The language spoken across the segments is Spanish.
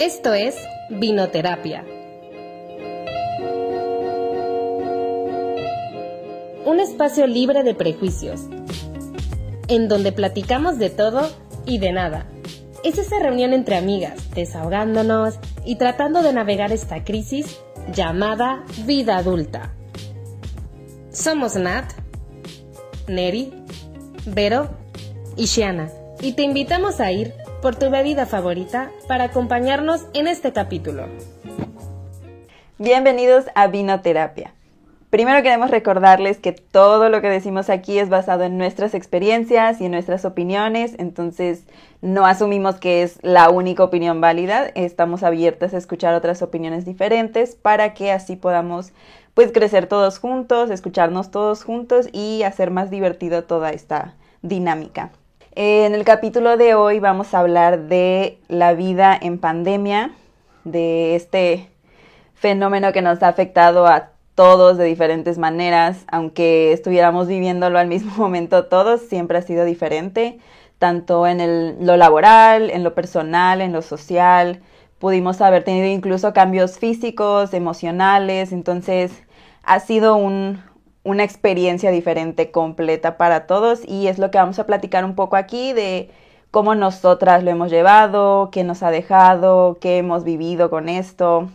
Esto es Vinoterapia. Un espacio libre de prejuicios, en donde platicamos de todo y de nada. Es esa reunión entre amigas, desahogándonos y tratando de navegar esta crisis llamada vida adulta. Somos Nat, Neri, Vero y Shiana, y te invitamos a ir por tu bebida favorita para acompañarnos en este capítulo. Bienvenidos a Vinoterapia. Primero queremos recordarles que todo lo que decimos aquí es basado en nuestras experiencias y en nuestras opiniones, entonces no asumimos que es la única opinión válida, estamos abiertas a escuchar otras opiniones diferentes para que así podamos pues crecer todos juntos, escucharnos todos juntos y hacer más divertido toda esta dinámica. En el capítulo de hoy vamos a hablar de la vida en pandemia, de este fenómeno que nos ha afectado a todos de diferentes maneras, aunque estuviéramos viviéndolo al mismo momento todos, siempre ha sido diferente, tanto en lo laboral, en lo personal, en lo social. Pudimos haber tenido incluso cambios físicos, emocionales, entonces ha sido un, una experiencia diferente, completa para todos y es lo que vamos a platicar un poco aquí de cómo nosotras lo hemos llevado, qué nos ha dejado, qué hemos vivido con esto,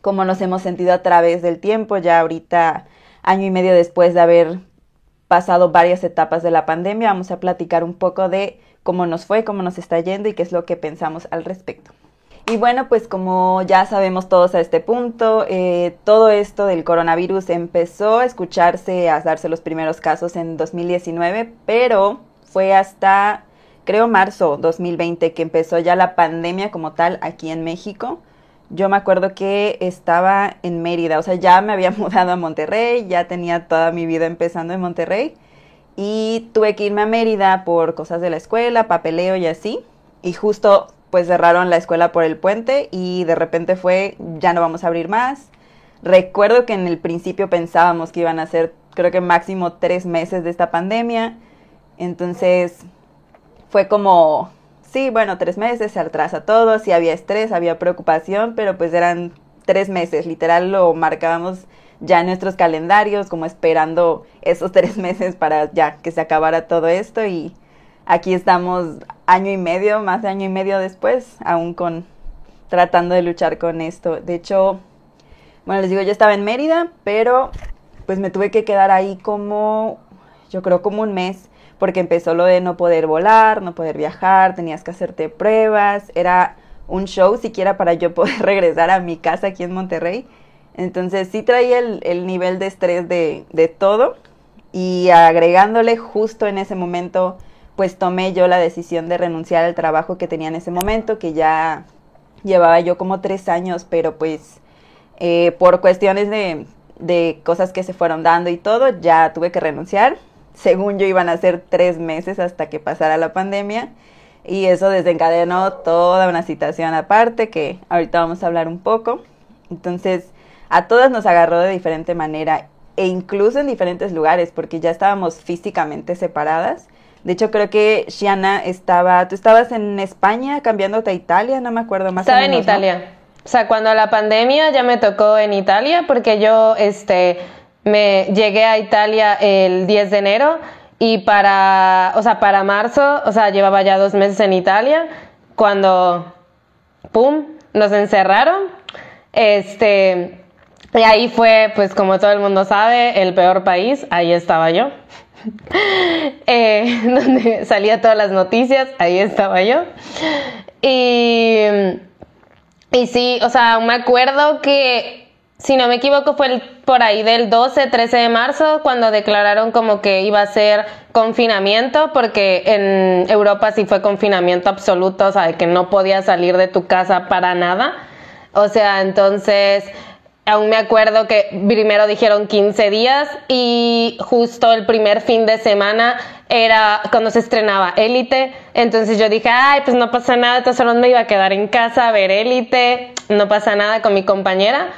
cómo nos hemos sentido a través del tiempo, ya ahorita año y medio después de haber pasado varias etapas de la pandemia, vamos a platicar un poco de cómo nos fue, cómo nos está yendo y qué es lo que pensamos al respecto. Y bueno, pues como ya sabemos todos a este punto, eh, todo esto del coronavirus empezó a escucharse, a darse los primeros casos en 2019, pero fue hasta, creo, marzo 2020 que empezó ya la pandemia como tal aquí en México. Yo me acuerdo que estaba en Mérida, o sea, ya me había mudado a Monterrey, ya tenía toda mi vida empezando en Monterrey y tuve que irme a Mérida por cosas de la escuela, papeleo y así. Y justo pues cerraron la escuela por el puente y de repente fue, ya no vamos a abrir más. Recuerdo que en el principio pensábamos que iban a ser, creo que máximo tres meses de esta pandemia. Entonces fue como, sí, bueno, tres meses, se atrasa todo, sí había estrés, había preocupación, pero pues eran tres meses, literal lo marcábamos ya en nuestros calendarios, como esperando esos tres meses para ya que se acabara todo esto y aquí estamos año y medio, más de año y medio después, aún con tratando de luchar con esto. De hecho, bueno, les digo, yo estaba en Mérida, pero pues me tuve que quedar ahí como, yo creo como un mes, porque empezó lo de no poder volar, no poder viajar, tenías que hacerte pruebas, era un show siquiera para yo poder regresar a mi casa aquí en Monterrey. Entonces sí traía el, el nivel de estrés de todo y agregándole justo en ese momento pues tomé yo la decisión de renunciar al trabajo que tenía en ese momento, que ya llevaba yo como tres años, pero pues eh, por cuestiones de, de cosas que se fueron dando y todo, ya tuve que renunciar. Según yo iban a ser tres meses hasta que pasara la pandemia y eso desencadenó toda una situación aparte que ahorita vamos a hablar un poco. Entonces, a todas nos agarró de diferente manera e incluso en diferentes lugares porque ya estábamos físicamente separadas de hecho, creo que Shiana estaba, tú estabas en España cambiándote a Italia, no me acuerdo más. Estaba en Italia. O sea, cuando la pandemia ya me tocó en Italia, porque yo este, me llegué a Italia el 10 de enero y para, o sea, para marzo, o sea, llevaba ya dos meses en Italia, cuando, ¡pum!, nos encerraron. Este, y ahí fue, pues como todo el mundo sabe, el peor país, ahí estaba yo. Eh, donde salía todas las noticias, ahí estaba yo. Y, y sí, o sea, me acuerdo que, si no me equivoco, fue por ahí del 12, 13 de marzo, cuando declararon como que iba a ser confinamiento, porque en Europa sí fue confinamiento absoluto, o sea, que no podías salir de tu casa para nada. O sea, entonces aún me acuerdo que primero dijeron 15 días y justo el primer fin de semana era cuando se estrenaba Élite. Entonces yo dije, ay, pues no pasa nada, entonces solo me iba a quedar en casa a ver Élite, no pasa nada con mi compañera.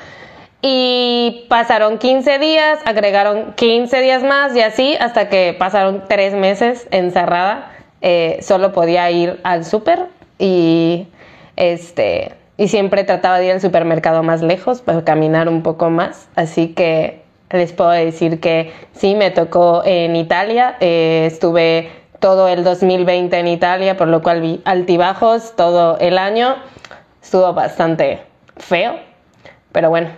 Y pasaron 15 días, agregaron 15 días más y así hasta que pasaron tres meses encerrada. Eh, solo podía ir al súper y este y siempre trataba de ir al supermercado más lejos para caminar un poco más. Así que les puedo decir que sí, me tocó en Italia. Eh, estuve todo el 2020 en Italia, por lo cual vi altibajos todo el año. Estuvo bastante feo, pero bueno,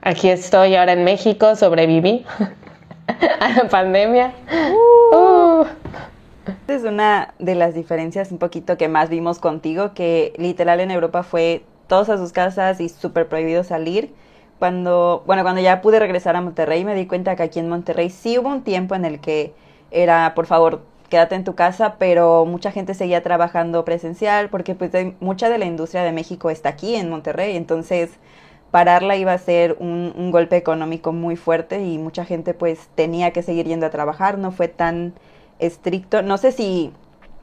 aquí estoy ahora en México, sobreviví a la pandemia. Uh. Es una de las diferencias un poquito que más vimos contigo, que literal en Europa fue todos a sus casas y súper prohibido salir. Cuando, bueno, cuando ya pude regresar a Monterrey me di cuenta que aquí en Monterrey sí hubo un tiempo en el que era, por favor, quédate en tu casa, pero mucha gente seguía trabajando presencial porque pues mucha de la industria de México está aquí en Monterrey, entonces pararla iba a ser un, un, golpe económico muy fuerte y mucha gente pues tenía que seguir yendo a trabajar, no fue tan estricto, no sé si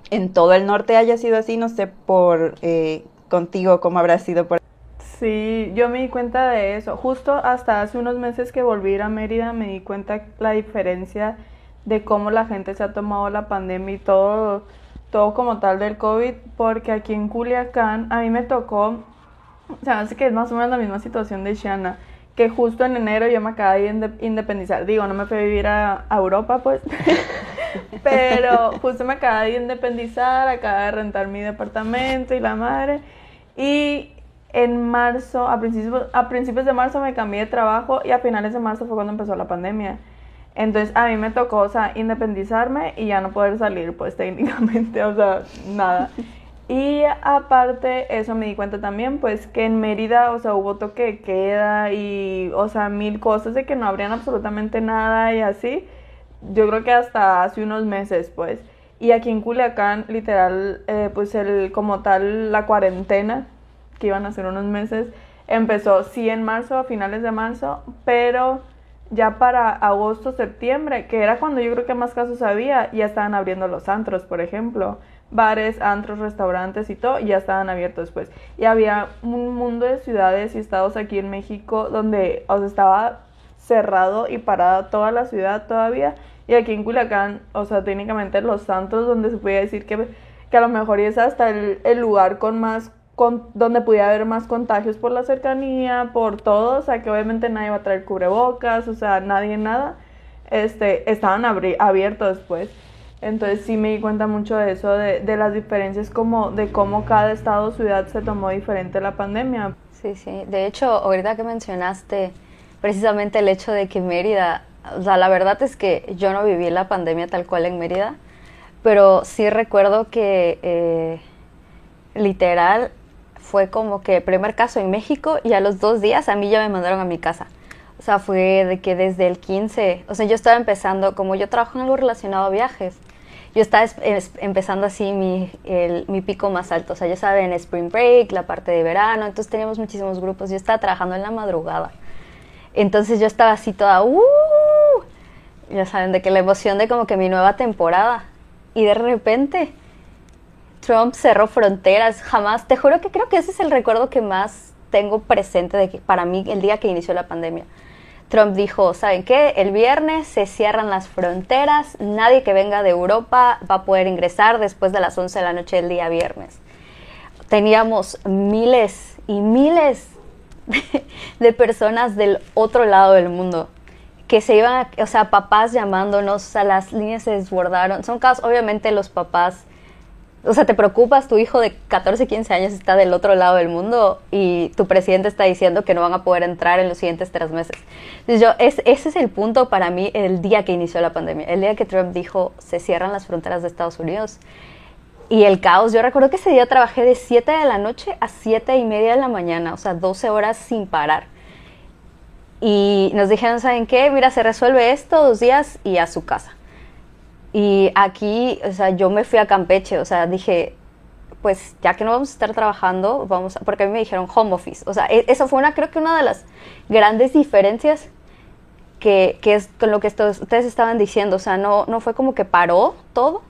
en todo el norte haya sido así, no sé por eh, contigo cómo habrá sido por... Sí, yo me di cuenta de eso. Justo hasta hace unos meses que volví a ir Mérida me di cuenta la diferencia de cómo la gente se ha tomado la pandemia y todo, todo como tal del COVID, porque aquí en Culiacán a mí me tocó, o sea, hace que es más o menos la misma situación de Shana, que justo en enero yo me acabé de independizar. Digo, no me fui a vivir a, a Europa, pues, pero justo me acabé de independizar, acabé de rentar mi departamento y la madre. Y en marzo, a principios, a principios de marzo me cambié de trabajo y a finales de marzo fue cuando empezó la pandemia. Entonces a mí me tocó, o sea, independizarme y ya no poder salir, pues técnicamente, o sea, nada. Y aparte, eso me di cuenta también, pues que en Mérida, o sea, hubo toque de queda y, o sea, mil cosas de que no habrían absolutamente nada y así. Yo creo que hasta hace unos meses, pues. Y aquí en Culiacán, literal, eh, pues el, como tal, la cuarentena, que iban a ser unos meses, empezó sí en marzo, a finales de marzo, pero ya para agosto, septiembre, que era cuando yo creo que más casos había, ya estaban abriendo los antros, por ejemplo. Bares, antros, restaurantes y todo, ya estaban abiertos pues. Y había un mundo de ciudades y estados aquí en México donde o estaba cerrado y parada toda la ciudad todavía y aquí en Culiacán, o sea, técnicamente Los Santos, donde se podía decir que, que a lo mejor es hasta el, el lugar con más, con, donde pudiera haber más contagios por la cercanía, por todo, o sea, que obviamente nadie va a traer cubrebocas, o sea, nadie nada, este, estaban abiertos pues. Entonces sí me di cuenta mucho de eso, de, de las diferencias como de cómo cada estado o ciudad se tomó diferente la pandemia. Sí, sí. De hecho, ahorita que mencionaste precisamente el hecho de que Mérida o sea, la verdad es que yo no viví la pandemia tal cual en Mérida, pero sí recuerdo que eh, literal fue como que primer caso en México y a los dos días a mí ya me mandaron a mi casa. O sea, fue de que desde el 15, o sea, yo estaba empezando, como yo trabajo en algo relacionado a viajes, yo estaba empezando así mi, mi pico más alto. O sea, ya saben, Spring Break, la parte de verano, entonces teníamos muchísimos grupos. Yo estaba trabajando en la madrugada. Entonces yo estaba así toda, ¡uh! ya saben, de que la emoción de como que mi nueva temporada. Y de repente, Trump cerró fronteras, jamás, te juro que creo que ese es el recuerdo que más tengo presente de que para mí el día que inició la pandemia. Trump dijo, ¿saben qué? El viernes se cierran las fronteras, nadie que venga de Europa va a poder ingresar después de las 11 de la noche del día viernes. Teníamos miles y miles de personas del otro lado del mundo que se iban, o sea, papás llamándonos, o sea, las líneas se desbordaron. Son casos, obviamente los papás, o sea, te preocupas, tu hijo de 14, 15 años está del otro lado del mundo y tu presidente está diciendo que no van a poder entrar en los siguientes tres meses. Yo, es, ese es el punto para mí el día que inició la pandemia, el día que Trump dijo se cierran las fronteras de Estados Unidos. Y el caos, yo recuerdo que ese día trabajé de 7 de la noche a 7 y media de la mañana, o sea, 12 horas sin parar y nos dijeron, ¿saben qué? Mira, se resuelve esto dos días y a su casa. Y aquí, o sea, yo me fui a Campeche, o sea, dije, pues ya que no vamos a estar trabajando, vamos a, porque a mí me dijeron home office. O sea, e, eso fue una, creo que una de las grandes diferencias que, que es con lo que ustedes estaban diciendo. O sea, no, no fue como que paró todo,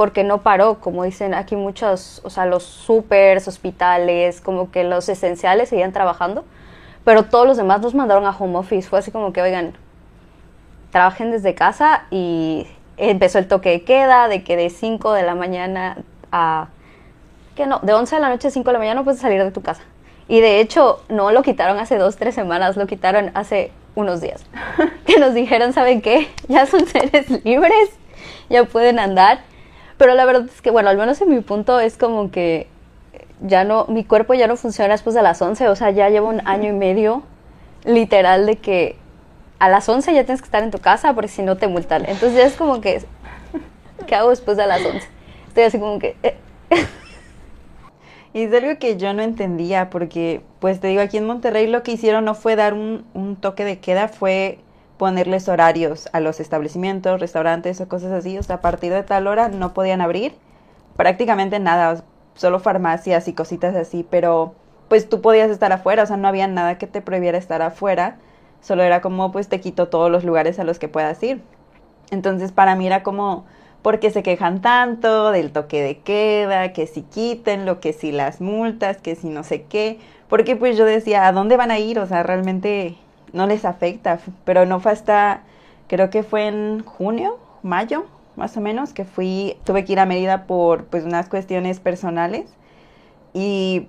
porque no paró, como dicen aquí muchos, o sea, los supers, hospitales, como que los esenciales seguían trabajando pero todos los demás nos mandaron a home office. Fue así como que, oigan, trabajen desde casa y empezó el toque de queda, de que de 5 de la mañana a... que no, de 11 de la noche a 5 de la mañana no puedes salir de tu casa. Y de hecho, no lo quitaron hace dos, tres semanas, lo quitaron hace unos días. que nos dijeron, ¿saben qué? Ya son seres libres, ya pueden andar. Pero la verdad es que, bueno, al menos en mi punto es como que ya no, mi cuerpo ya no funciona después de las 11, o sea, ya llevo un año y medio literal de que a las 11 ya tienes que estar en tu casa porque si no te multan. Entonces ya es como que, ¿qué hago después de las 11? Estoy así como que... Eh. Y es algo que yo no entendía porque, pues te digo, aquí en Monterrey lo que hicieron no fue dar un, un toque de queda, fue ponerles horarios a los establecimientos, restaurantes o cosas así. O sea, a partir de tal hora no podían abrir prácticamente nada, solo farmacias y cositas así, pero pues tú podías estar afuera, o sea, no había nada que te prohibiera estar afuera, solo era como pues te quito todos los lugares a los que puedas ir. Entonces para mí era como ¿Por qué se quejan tanto del toque de queda, que si quiten lo que si las multas, que si no sé qué, porque pues yo decía, ¿a dónde van a ir? O sea, realmente no les afecta, pero no fue hasta, creo que fue en junio, mayo, más o menos, que fui, tuve que ir a Mérida por pues unas cuestiones personales. Y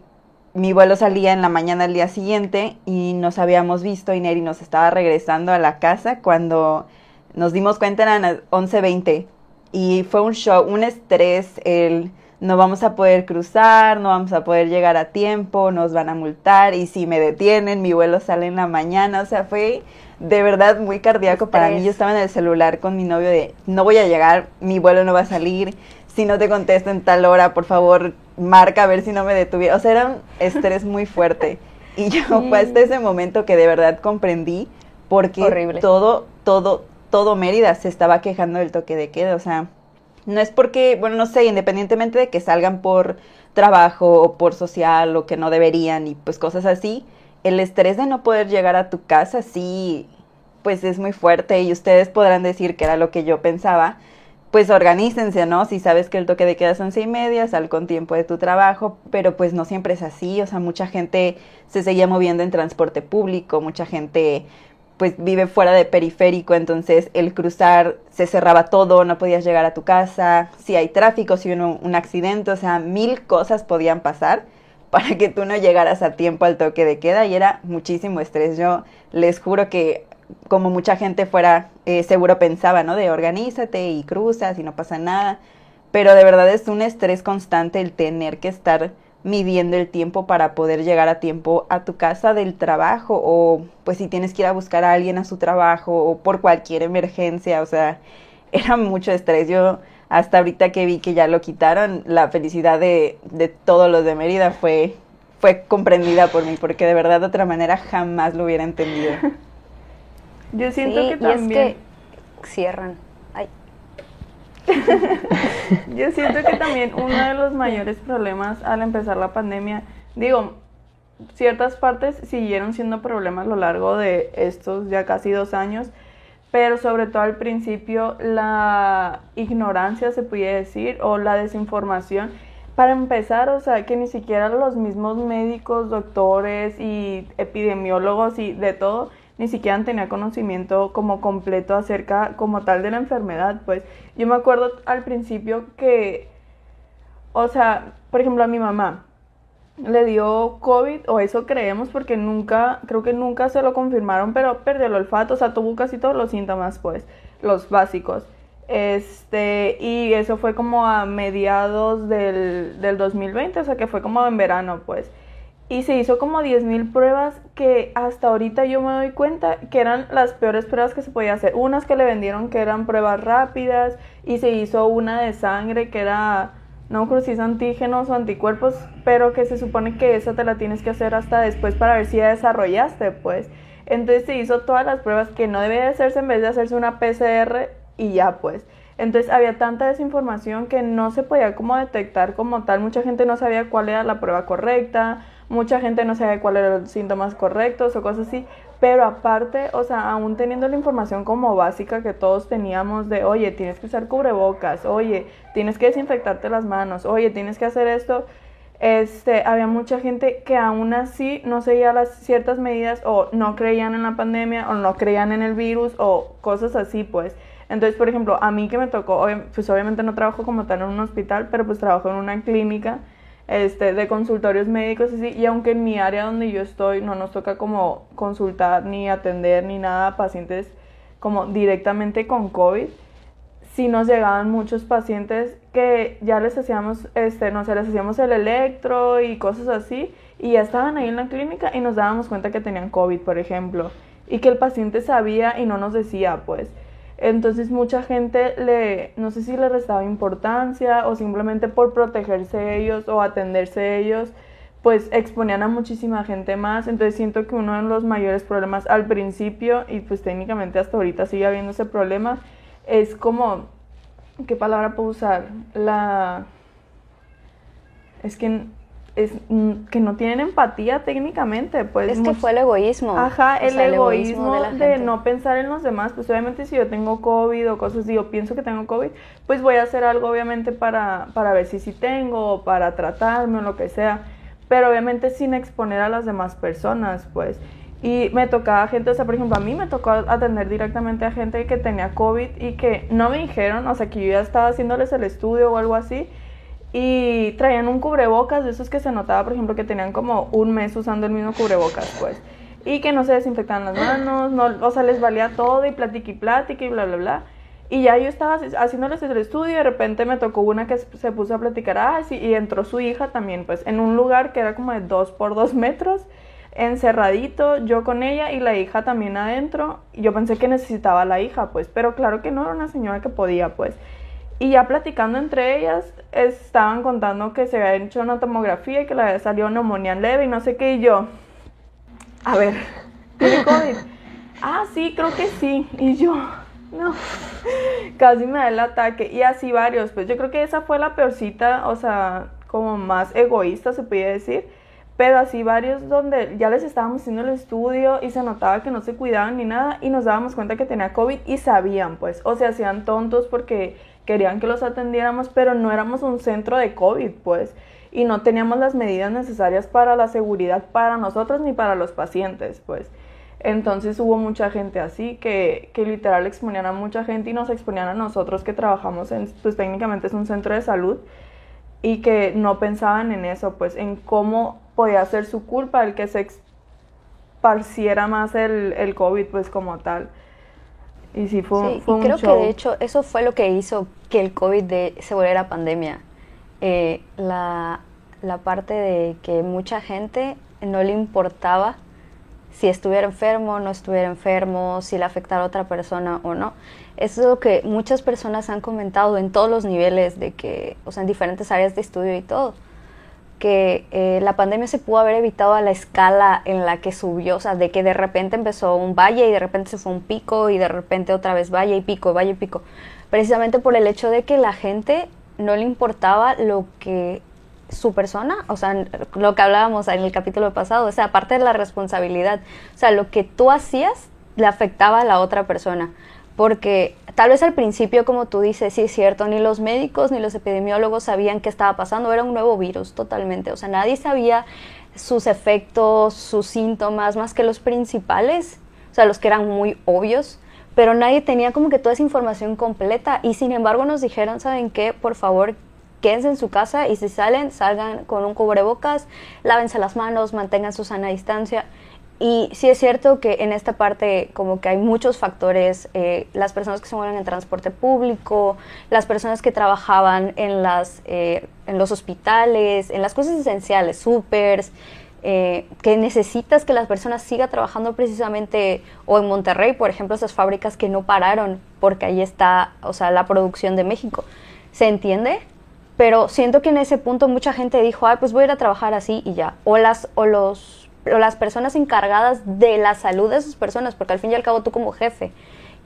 mi vuelo salía en la mañana del día siguiente y nos habíamos visto y Neri nos estaba regresando a la casa cuando nos dimos cuenta eran las 11.20 y fue un show, un estrés, el no vamos a poder cruzar, no vamos a poder llegar a tiempo, nos van a multar y si me detienen, mi vuelo sale en la mañana, o sea, fue de verdad muy cardíaco para mí. Yo estaba en el celular con mi novio de no voy a llegar, mi vuelo no va a salir, si no te contesto en tal hora, por favor, marca a ver si no me detuviera. O sea, era un estrés muy fuerte. Y yo fue hasta ese momento que de verdad comprendí porque todo, todo, todo Mérida se estaba quejando del toque de queda, o sea, no es porque, bueno, no sé, independientemente de que salgan por trabajo o por social o que no deberían y pues cosas así, el estrés de no poder llegar a tu casa sí, pues es muy fuerte y ustedes podrán decir que era lo que yo pensaba, pues organícense, ¿no? Si sabes que el toque de queda son seis y media, sal con tiempo de tu trabajo, pero pues no siempre es así, o sea, mucha gente se seguía moviendo en transporte público, mucha gente pues vive fuera de periférico, entonces el cruzar se cerraba todo, no podías llegar a tu casa, si hay tráfico, si hubo un, accidente, o sea, mil cosas podían pasar para que tú no llegaras a tiempo al toque de queda y era muchísimo estrés. Yo les juro que como mucha gente fuera, eh, seguro pensaba, ¿no? De organízate y cruzas y no pasa nada, pero de verdad es un estrés constante el tener que estar midiendo el tiempo para poder llegar a tiempo a tu casa del trabajo o pues si tienes que ir a buscar a alguien a su trabajo o por cualquier emergencia, o sea, era mucho estrés. Yo hasta ahorita que vi que ya lo quitaron, la felicidad de, de todos los de Mérida fue, fue comprendida por mí, porque de verdad de otra manera jamás lo hubiera entendido. Yo siento que también... es que cierran. Yo siento que también uno de los mayores problemas al empezar la pandemia, digo, ciertas partes siguieron siendo problemas a lo largo de estos ya casi dos años, pero sobre todo al principio la ignorancia se puede decir o la desinformación. Para empezar, o sea, que ni siquiera los mismos médicos, doctores y epidemiólogos y de todo ni siquiera tenía conocimiento como completo acerca como tal de la enfermedad, pues yo me acuerdo al principio que, o sea, por ejemplo a mi mamá le dio COVID, o eso creemos porque nunca, creo que nunca se lo confirmaron, pero perdió el olfato, o sea, tuvo casi todos los síntomas, pues, los básicos. Este, y eso fue como a mediados del, del 2020, o sea, que fue como en verano, pues y se hizo como 10.000 pruebas que hasta ahorita yo me doy cuenta que eran las peores pruebas que se podía hacer. Unas que le vendieron que eran pruebas rápidas y se hizo una de sangre que era, no creo si antígenos o anticuerpos, pero que se supone que esa te la tienes que hacer hasta después para ver si ya desarrollaste, pues. Entonces se hizo todas las pruebas que no debía de hacerse en vez de hacerse una PCR y ya, pues. Entonces había tanta desinformación que no se podía como detectar como tal. Mucha gente no sabía cuál era la prueba correcta mucha gente no sabe cuáles eran los síntomas correctos o cosas así, pero aparte, o sea, aún teniendo la información como básica que todos teníamos de, oye, tienes que usar cubrebocas, oye, tienes que desinfectarte las manos, oye, tienes que hacer esto, este, había mucha gente que aún así no seguía las ciertas medidas o no creían en la pandemia o no creían en el virus o cosas así, pues. Entonces, por ejemplo, a mí que me tocó, pues obviamente no trabajo como tal en un hospital, pero pues trabajo en una clínica este, de consultorios médicos así, y aunque en mi área donde yo estoy no nos toca como consultar ni atender ni nada a pacientes como directamente con COVID, sí nos llegaban muchos pacientes que ya les hacíamos, este, no sé, les hacíamos el electro y cosas así, y ya estaban ahí en la clínica y nos dábamos cuenta que tenían COVID, por ejemplo, y que el paciente sabía y no nos decía, pues. Entonces mucha gente le, no sé si le restaba importancia o simplemente por protegerse ellos o atenderse ellos, pues exponían a muchísima gente más. Entonces siento que uno de los mayores problemas al principio y pues técnicamente hasta ahorita sigue habiendo ese problema es como, ¿qué palabra puedo usar? La... Es que es que no tienen empatía técnicamente, pues. Es que fue el egoísmo. Ajá, el, egoísmo, de, no pensar en los demás. Pues obviamente si yo tengo COVID o cosas así, yo pienso que tengo COVID, pues voy a hacer algo obviamente para, para ver si sí tengo, o para tratarme o lo que sea. Pero obviamente sin exponer a las demás personas, pues. Y me tocaba gente, o sea, por ejemplo, a mí me tocó atender directamente a gente que tenía COVID y que no me dijeron, o sea, que yo ya estaba haciéndoles el estudio o algo así y traían un cubrebocas de esos que se notaba, por ejemplo, que tenían como un mes usando el mismo cubrebocas, pues. Y que no se desinfectaban las manos, no, o sea, les valía todo y platica y plática y bla, bla, bla. Y ya yo estaba haciéndoles el estudio y de repente me tocó una que se puso a platicar, ah, sí, y entró su hija también, pues, en un lugar que era como de dos por dos metros, encerradito, yo con ella y la hija también adentro. Yo pensé que necesitaba la hija, pues, pero claro que no era una señora que podía, pues. Y ya platicando entre ellas, estaban contando que se había hecho una tomografía y que le había salido neumonía leve y no sé qué. Y yo, a ver, ¿tiene COVID? ah, sí, creo que sí. Y yo, no, casi me da el ataque. Y así varios, pues yo creo que esa fue la peorcita, o sea, como más egoísta se podía decir. Pero así varios donde ya les estábamos haciendo el estudio y se notaba que no se cuidaban ni nada y nos dábamos cuenta que tenía COVID y sabían, pues, o se hacían tontos porque querían que los atendiéramos, pero no éramos un centro de COVID, pues, y no teníamos las medidas necesarias para la seguridad para nosotros ni para los pacientes, pues. Entonces hubo mucha gente así que, que literal exponían a mucha gente y nos exponían a nosotros que trabajamos en, pues técnicamente es un centro de salud y que no pensaban en eso, pues en cómo podía ser su culpa el que se esparciera más el, el COVID, pues como tal. Y sí, fue, sí, y creo que de hecho eso fue lo que hizo que el COVID de, se volviera pandemia. Eh, la, la parte de que mucha gente no le importaba si estuviera enfermo, no estuviera enfermo, si le afectara a otra persona o no. Eso es lo que muchas personas han comentado en todos los niveles, de que, o sea, en diferentes áreas de estudio y todo que eh, la pandemia se pudo haber evitado a la escala en la que subió, o sea, de que de repente empezó un valle y de repente se fue un pico y de repente otra vez valle y pico, valle y pico, precisamente por el hecho de que la gente no le importaba lo que su persona, o sea, lo que hablábamos en el capítulo pasado, o sea, aparte de la responsabilidad, o sea, lo que tú hacías le afectaba a la otra persona porque tal vez al principio, como tú dices, sí es cierto, ni los médicos ni los epidemiólogos sabían qué estaba pasando, era un nuevo virus totalmente, o sea, nadie sabía sus efectos, sus síntomas, más que los principales, o sea, los que eran muy obvios, pero nadie tenía como que toda esa información completa y sin embargo nos dijeron, ¿saben qué? Por favor, quédense en su casa y si salen, salgan con un cubrebocas, lávense las manos, mantengan su sana distancia. Y sí es cierto que en esta parte como que hay muchos factores, eh, las personas que se mueven en transporte público, las personas que trabajaban en, las, eh, en los hospitales, en las cosas esenciales, supers, eh, que necesitas que las personas sigan trabajando precisamente, o en Monterrey, por ejemplo, esas fábricas que no pararon porque ahí está, o sea, la producción de México. ¿Se entiende? Pero siento que en ese punto mucha gente dijo, ay, pues voy a ir a trabajar así y ya. O, las, o los las personas encargadas de la salud de esas personas, porque al fin y al cabo tú como jefe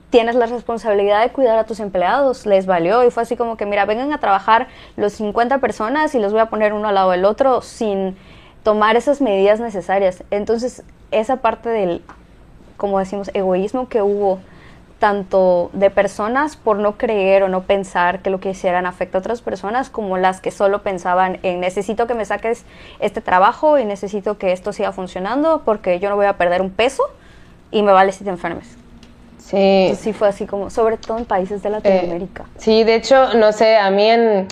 tienes la responsabilidad de cuidar a tus empleados, les valió y fue así como que, mira, vengan a trabajar los 50 personas y los voy a poner uno al lado del otro sin tomar esas medidas necesarias. Entonces, esa parte del, como decimos, egoísmo que hubo tanto de personas por no creer o no pensar que lo que hicieran afecta a otras personas, como las que solo pensaban en necesito que me saques este trabajo y necesito que esto siga funcionando porque yo no voy a perder un peso y me vale si te enfermes. Sí. sí fue así como, sobre todo en países de Latinoamérica. Eh, sí, de hecho, no sé, a mí en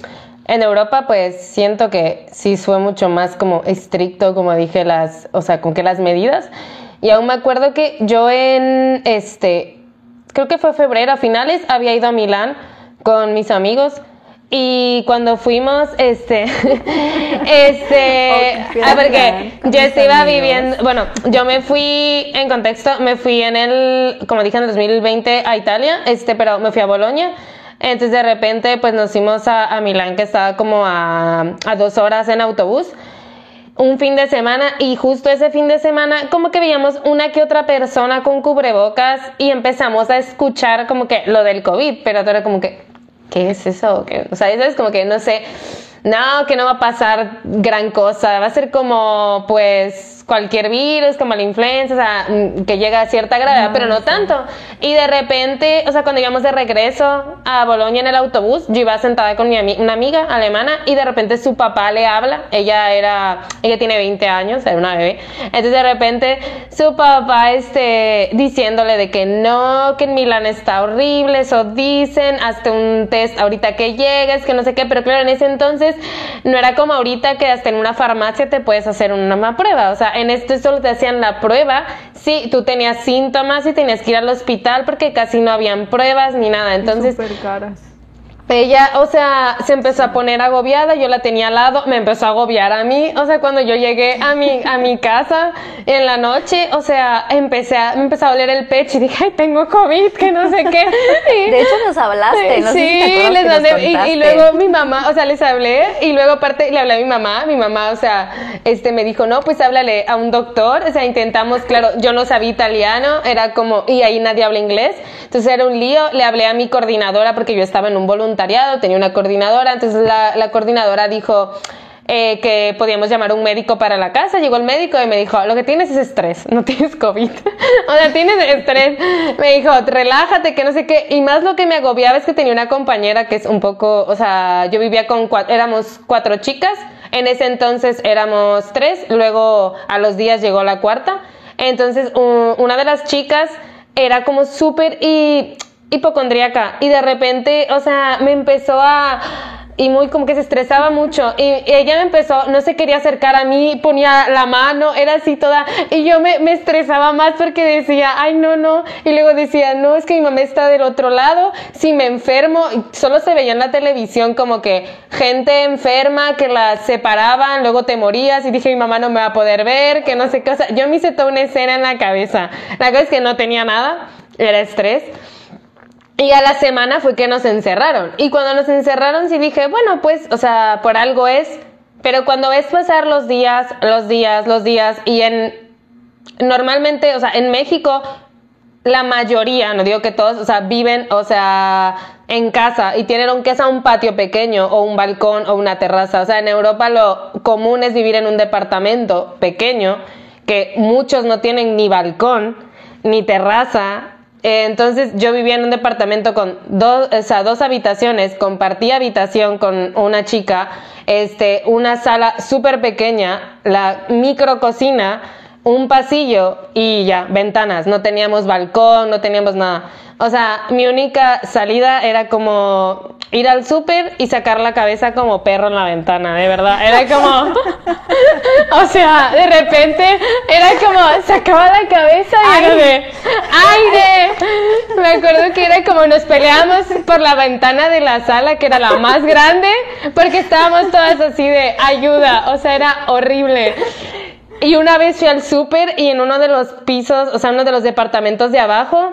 En Europa, pues siento que sí fue mucho más como estricto, como dije, las, o sea, con que las medidas. Y aún me acuerdo que yo en este, creo que fue febrero, a finales, había ido a Milán con mis amigos. Y cuando fuimos, este, este, Oh, ah, porque yo amigos. viviendo, bueno, yo me fui, en contexto, me fui en el, como dije, en el 2020 a Italia, este, pero me fui a Bolonia. Entonces de repente, pues nos fuimos a, a Milán, que estaba como a, a dos horas en autobús un fin de semana y justo ese fin de semana como que veíamos una que otra persona con cubrebocas y empezamos a escuchar como que lo del COVID, pero todo como que, ¿qué es eso? ¿Qué? O sea, eso es como que no sé, no, que no va a pasar gran cosa, va a ser como pues cualquier virus, como la influenza, o sea, mm, que llega a cierta gravedad, pero no tanto. Y de repente, o sea, cuando íbamos de regreso a Bolonia en el autobús, yo iba sentada con mi ami- una amiga alemana y de repente su papá le habla, ella era, ella tiene 20 años, era una bebé, entonces de repente su papá este, diciéndole de que no, que en Milán está horrible, eso dicen, hasta un test ahorita que llegues, que no sé qué, pero claro, en ese entonces no era como ahorita que hasta en una farmacia te puedes hacer una prueba, o sea, en esto solo te hacían la prueba si tú tenías síntomas y tenías que ir al hospital porque casi no habían pruebas ni nada, entonces Súper caras. Ella, o sea, se empezó a poner agobiada, yo la tenía al lado, me empezó a agobiar a mí, o sea, cuando yo llegué a mi, a mi casa en la noche, o sea, empecé a, me empezó a doler el pecho y dije, ay, tengo COVID, que no sé qué. Y- De hecho, nos hablaste, no sé si sí, acuerdas les mandé, y, luego mi mamá, o sea, les hablé, y luego aparte le hablé a mi mamá, mi mamá, o sea, este, me dijo, no, pues háblale a un doctor, o sea, intentamos, claro, yo no sabía italiano, era como, y ahí nadie habla inglés, entonces era un lío, le hablé a mi coordinadora porque yo estaba en un voluntariado, tenía una coordinadora, entonces la, la coordinadora dijo, eh, que podíamos llamar a un médico para la casa. Llegó el médico y me dijo, lo que tienes es estrés, no tienes COVID. o sea, tienes estrés. Me dijo, relájate, que no sé qué. Y más lo que me agobiaba es que tenía una compañera que es un poco, o sea, yo vivía con cuatro, éramos cuatro chicas. En ese entonces éramos tres, luego a los días llegó la cuarta. Entonces, un- una de las chicas era como súper y hipocondríaca. Y de repente, o sea, me empezó a y muy como que se estresaba mucho. Y, y ella me empezó, no se quería acercar a mí, ponía la mano, era así toda. Y yo me, me estresaba más porque decía, ay no, no, y luego decía, no, es que mi mamá está del otro lado, si me enfermo, y solo se veía en la televisión como que gente enferma que la separaban, luego te morías. Y dije, mi mamá no me va a poder ver, que no sé qué, o sea, yo me hice toda una escena en la cabeza, la cosa es que no tenía nada, era estrés. Y a la semana fue que nos encerraron. Y cuando nos encerraron sí dije, bueno, pues, o sea, por algo es. Pero cuando ves pasar los días, los días, los días, y en... Normalmente, o sea, en México, la mayoría, no digo que todos, o sea, viven, o sea, en casa y tienen aunque sea un patio pequeño o un balcón o una terraza. O sea, en Europa lo común es vivir en un departamento pequeño, que muchos no tienen ni balcón ni terraza. Entonces yo vivía en un departamento con dos, o sea, dos habitaciones, compartía habitación con una chica, este, una sala súper pequeña, la micro cocina, un pasillo y ya, ventanas. No teníamos balcón, no teníamos nada. O sea, mi única salida era como ir al súper y sacar la cabeza como perro en la ventana, de verdad. Era como. o sea, de repente era como sacaba la cabeza y era. ¡Aire! Me acuerdo que era como nos peleábamos por la ventana de la sala, que era la más grande, porque estábamos todas así de ayuda. O sea, era horrible. Y una vez fui al súper y en uno de los pisos, o sea, uno de los departamentos de abajo,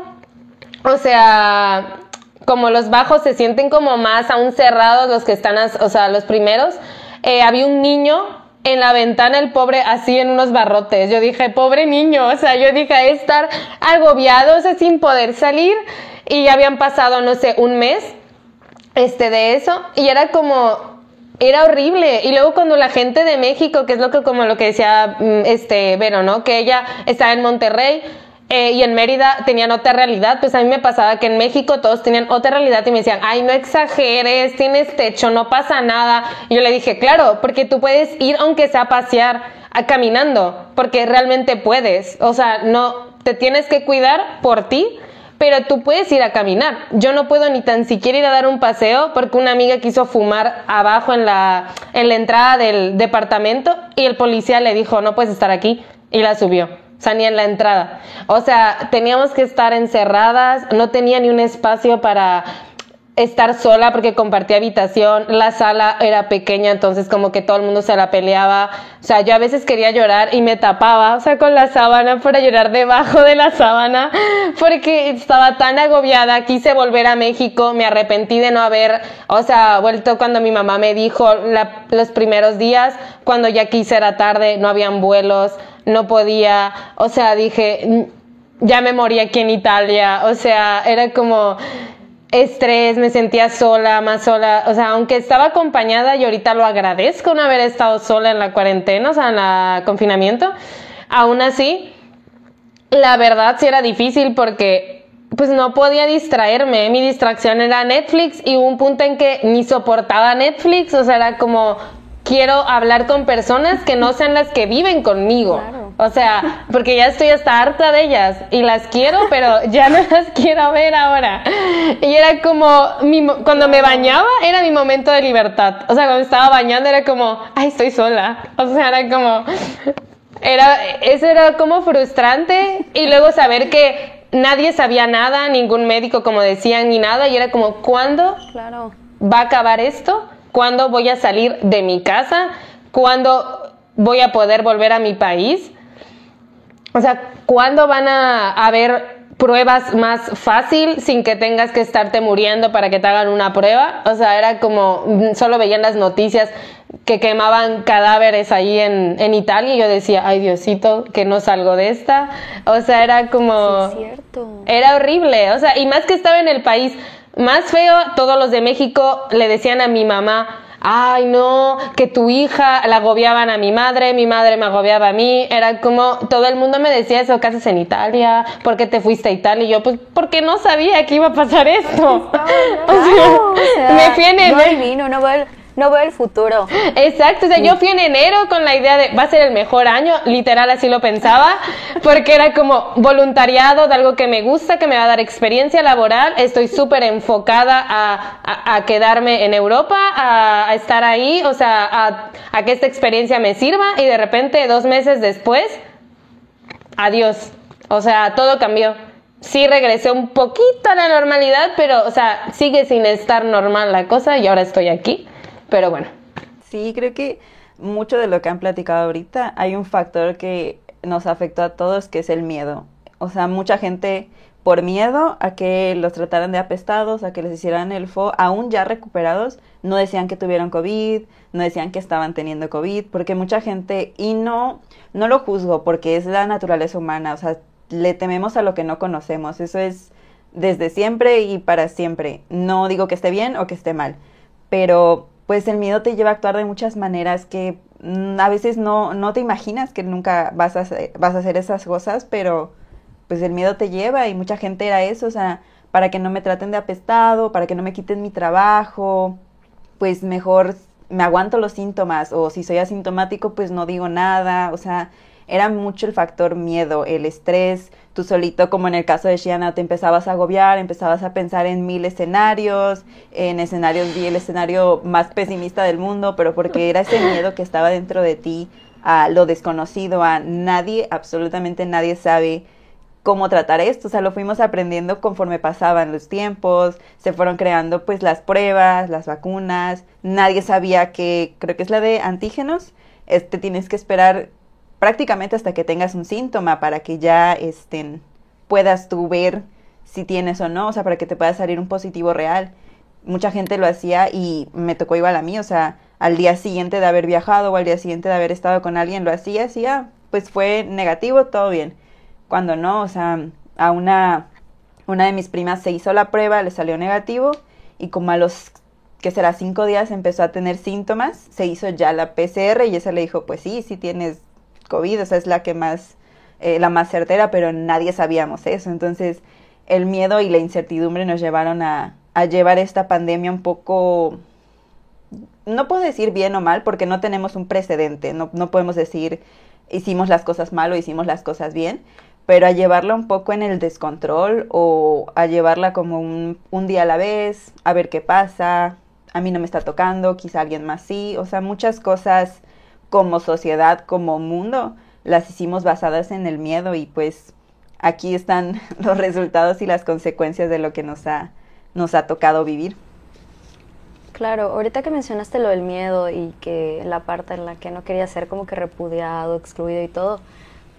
o sea, como los bajos se sienten como más aún cerrados los que están, o sea, los primeros, eh, había un niño en la ventana, el pobre, así en unos barrotes. Yo dije, pobre niño, o sea, yo dije, "Ha de estar agobiado, o sea, sin poder salir. Y ya habían pasado, no sé, un mes este de eso y era como era horrible. Y luego cuando la gente de México que es lo que como lo que decía mm, este Vero no que ella estaba en Monterrey eh, y en Mérida tenían otra realidad. Pues a mí me pasaba que en México todos tenían otra realidad y me decían ay no exageres tienes techo no pasa nada y yo le dije claro porque tú puedes ir aunque sea a pasear a caminando porque realmente puedes o sea no te tienes que cuidar por ti pero tú puedes ir a caminar. Yo no puedo ni tan siquiera ir a dar un paseo porque una amiga quiso fumar abajo en la, en la entrada del departamento y el policía le dijo, no puedes estar aquí, y la subió. O sea, ni en la entrada. O sea, teníamos que estar encerradas, no tenía ni un espacio para estar sola porque compartía habitación, la sala era pequeña, entonces como que todo el mundo se la peleaba, o sea, yo a veces quería llorar y me tapaba, o sea, con la sábana para llorar debajo de la sábana, porque estaba tan agobiada, quise volver a México, me arrepentí de no haber, o sea, vuelto cuando mi mamá me dijo los primeros días, cuando ya quise era tarde, no habían vuelos, no podía, o sea, dije, ya me morí aquí en Italia, o sea, era como estrés, me sentía sola, más sola, o sea, aunque estaba acompañada y ahorita lo agradezco no haber estado sola en la cuarentena, o sea, en el confinamiento, aún así, la verdad sí era difícil porque pues no podía distraerme, mi distracción era Netflix y hubo un punto en que ni soportaba Netflix, o sea, era como quiero hablar con personas que no sean las que viven conmigo. O sea, porque ya estoy hasta harta de ellas y las quiero, pero ya no las quiero ver ahora. Y era como, mi, cuando me bañaba era mi momento de libertad. O sea, cuando estaba bañando era como, ay, estoy sola. O sea, era como, era, eso era como frustrante y luego saber que nadie sabía nada, ningún médico como decían ni nada y era como, ¿cuándo Claro. va a acabar esto? ¿Cuándo voy a salir de mi casa? ¿Cuándo voy a poder volver a mi país? O sea, ¿cuándo van a haber pruebas más fácil sin que tengas que estarte muriendo para que te hagan una prueba? O sea, era como, mm, solo veían las noticias que quemaban cadáveres ahí en, en Italia y yo decía, ay Diosito, que no salgo de esta. O sea, era como... Sí, es cierto. Era horrible, o sea, y más que estaba en el país más feo, todos los de México le decían a mi mamá, ay no, que tu hija la agobiaban a mi madre, mi madre me agobiaba a mí, era como, todo el mundo me decía eso, ¿qué haces en Italia? ¿Por qué te fuiste a Italia? Y yo, pues, porque no sabía que iba a pasar esto. O sea, Claro, o sea, me fui en no no el, no veo el futuro. Exacto, o sea, yo fui en enero con la idea de va a ser el mejor año, literal así lo pensaba, porque era como voluntariado de algo que me gusta, que me va a dar experiencia laboral, estoy súper enfocada a, a- a quedarme en Europa, a, a estar ahí, o sea, a, a que esta experiencia me sirva. Y de repente dos meses después, adiós, o sea, todo cambió. Sí regresé un poquito a la normalidad, pero, o sea, sigue sin estar normal la cosa y ahora estoy aquí, pero bueno. Sí, creo que mucho de lo que han platicado ahorita, hay un factor que nos afectó a todos, que es el miedo. O sea, mucha gente por miedo a que los trataran de apestados, a que les hicieran el fo, aún ya recuperados, no decían que tuvieron COVID, no decían que estaban teniendo COVID, porque mucha gente, y no, no lo juzgo, porque es la naturaleza humana, o sea, le tememos a lo que no conocemos, eso es desde siempre y para siempre. No digo que esté bien o que esté mal, pero pues el miedo te lleva a actuar de muchas maneras que mm, a veces no, no te imaginas que nunca vas a, hacer- vas a hacer esas cosas, pero pues el miedo te lleva y mucha gente era eso, o sea, para que no me traten de apestado, para que no me quiten mi trabajo, pues mejor me aguanto los síntomas o si soy asintomático pues no digo nada, o sea, era mucho el factor miedo, el estrés, tú solito como en el caso de Shiana te empezabas a agobiar, empezabas a pensar en mil escenarios, en escenarios vi el escenario más pesimista del mundo, pero porque era ese miedo que estaba dentro de ti a lo desconocido, a nadie, absolutamente nadie sabe cómo tratar esto, o sea, lo fuimos aprendiendo conforme pasaban los tiempos, se fueron creando pues las pruebas, las vacunas, nadie sabía que, creo que es la de antígenos, este tienes que esperar prácticamente hasta que tengas un síntoma para que ya este, puedas tú ver si tienes o no, o sea, para que te pueda salir un positivo real. Mucha gente lo hacía y me tocó igual a mí, o sea, al día siguiente de haber viajado o al día siguiente de haber estado con alguien lo hacía, hacía, pues fue negativo, todo bien. Cuando no, o sea, a una, una de mis primas se hizo la prueba, le salió negativo y como a los, que será cinco días empezó a tener síntomas, se hizo ya la PCR y esa le dijo, pues sí, sí tienes COVID, o sea, es la que más, eh, la más certera, pero nadie sabíamos eso. Entonces, el miedo y la incertidumbre nos llevaron a, a llevar esta pandemia un poco, no puedo decir bien o mal, porque no tenemos un precedente, no, no podemos decir hicimos las cosas mal o hicimos las cosas bien, pero a llevarla un poco en el descontrol o a llevarla como un, un día a la vez, a ver qué pasa, a mí no me está tocando, quizá alguien más sí, o sea, muchas cosas como sociedad, como mundo, las hicimos basadas en el miedo y pues aquí están los resultados y las consecuencias de lo que nos ha, nos ha tocado vivir. Claro, ahorita que mencionaste lo del miedo y que la parte en la que no quería ser como que repudiado, excluido y todo,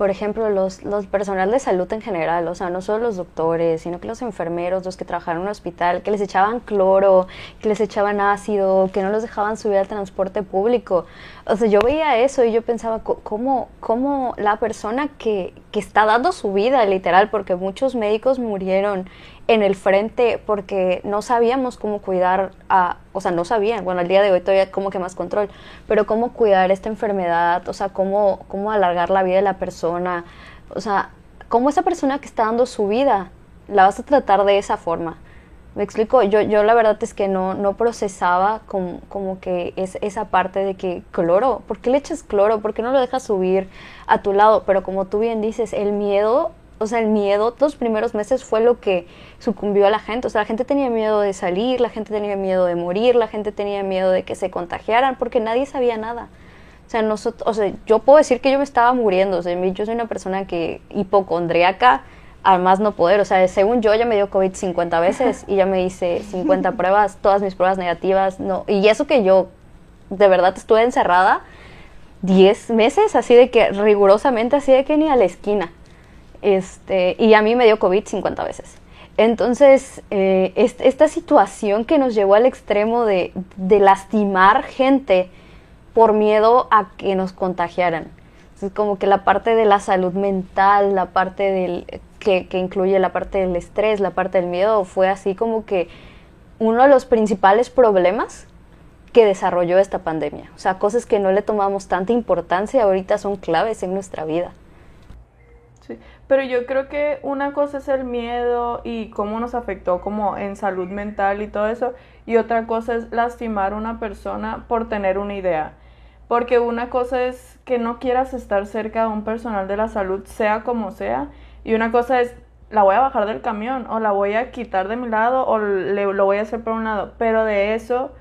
por ejemplo, los, los personal de salud en general, o sea, no solo los doctores, sino que los enfermeros, los que trabajaron en un hospital, que les echaban cloro, que les echaban ácido, que no los dejaban subir al transporte público. O sea, yo veía eso y yo pensaba, ¿cómo, cómo la persona que, que está dando su vida, literal, porque muchos médicos murieron en el frente porque no sabíamos cómo cuidar a, o sea, no sabían, bueno, al día de hoy todavía como que más control, pero cómo cuidar esta enfermedad, o sea, cómo, cómo alargar la vida de la persona, o sea, cómo esa persona que está dando su vida la vas a tratar de esa forma. Me explico, yo, yo la verdad es que no, no procesaba como, como que es esa parte de que cloro, ¿por qué le echas cloro? ¿Por qué no lo dejas subir a tu lado? Pero como tú bien dices, el miedo o sea, el miedo, los primeros meses fue lo que sucumbió a la gente. O sea, la gente tenía miedo de salir, la gente tenía miedo de morir, la gente tenía miedo de que se contagiaran, porque nadie sabía nada. O sea, nosotros, o sea, yo puedo decir que yo me estaba muriendo. O sea, yo soy una persona que hipocondriaca al más no poder. O sea, según yo ya me dio COVID 50 veces y ya me hice 50 pruebas, todas mis pruebas negativas. No, y eso que yo de verdad estuve encerrada 10 meses, así de que rigurosamente, así de que ni a la esquina. Este, y a mí me dio COVID 50 veces. Entonces, eh, esta situación que nos llevó al extremo de, lastimar gente por miedo a que nos contagiaran. Es como que la parte de la salud mental, la parte del, que, que incluye la parte del estrés, la parte del miedo, fue así como que uno de los principales problemas que desarrolló esta pandemia. O sea, cosas que no le tomamos tanta importancia ahorita son claves en nuestra vida. Pero yo creo que una cosa es el miedo y cómo nos afectó como en salud mental y todo eso, y otra cosa es lastimar a una persona por tener una idea. Porque una cosa es que no quieras estar cerca de un personal de la salud, sea como sea, y una cosa es la voy a bajar del camión o la voy a quitar de mi lado o le, lo voy a hacer por un lado. Pero de eso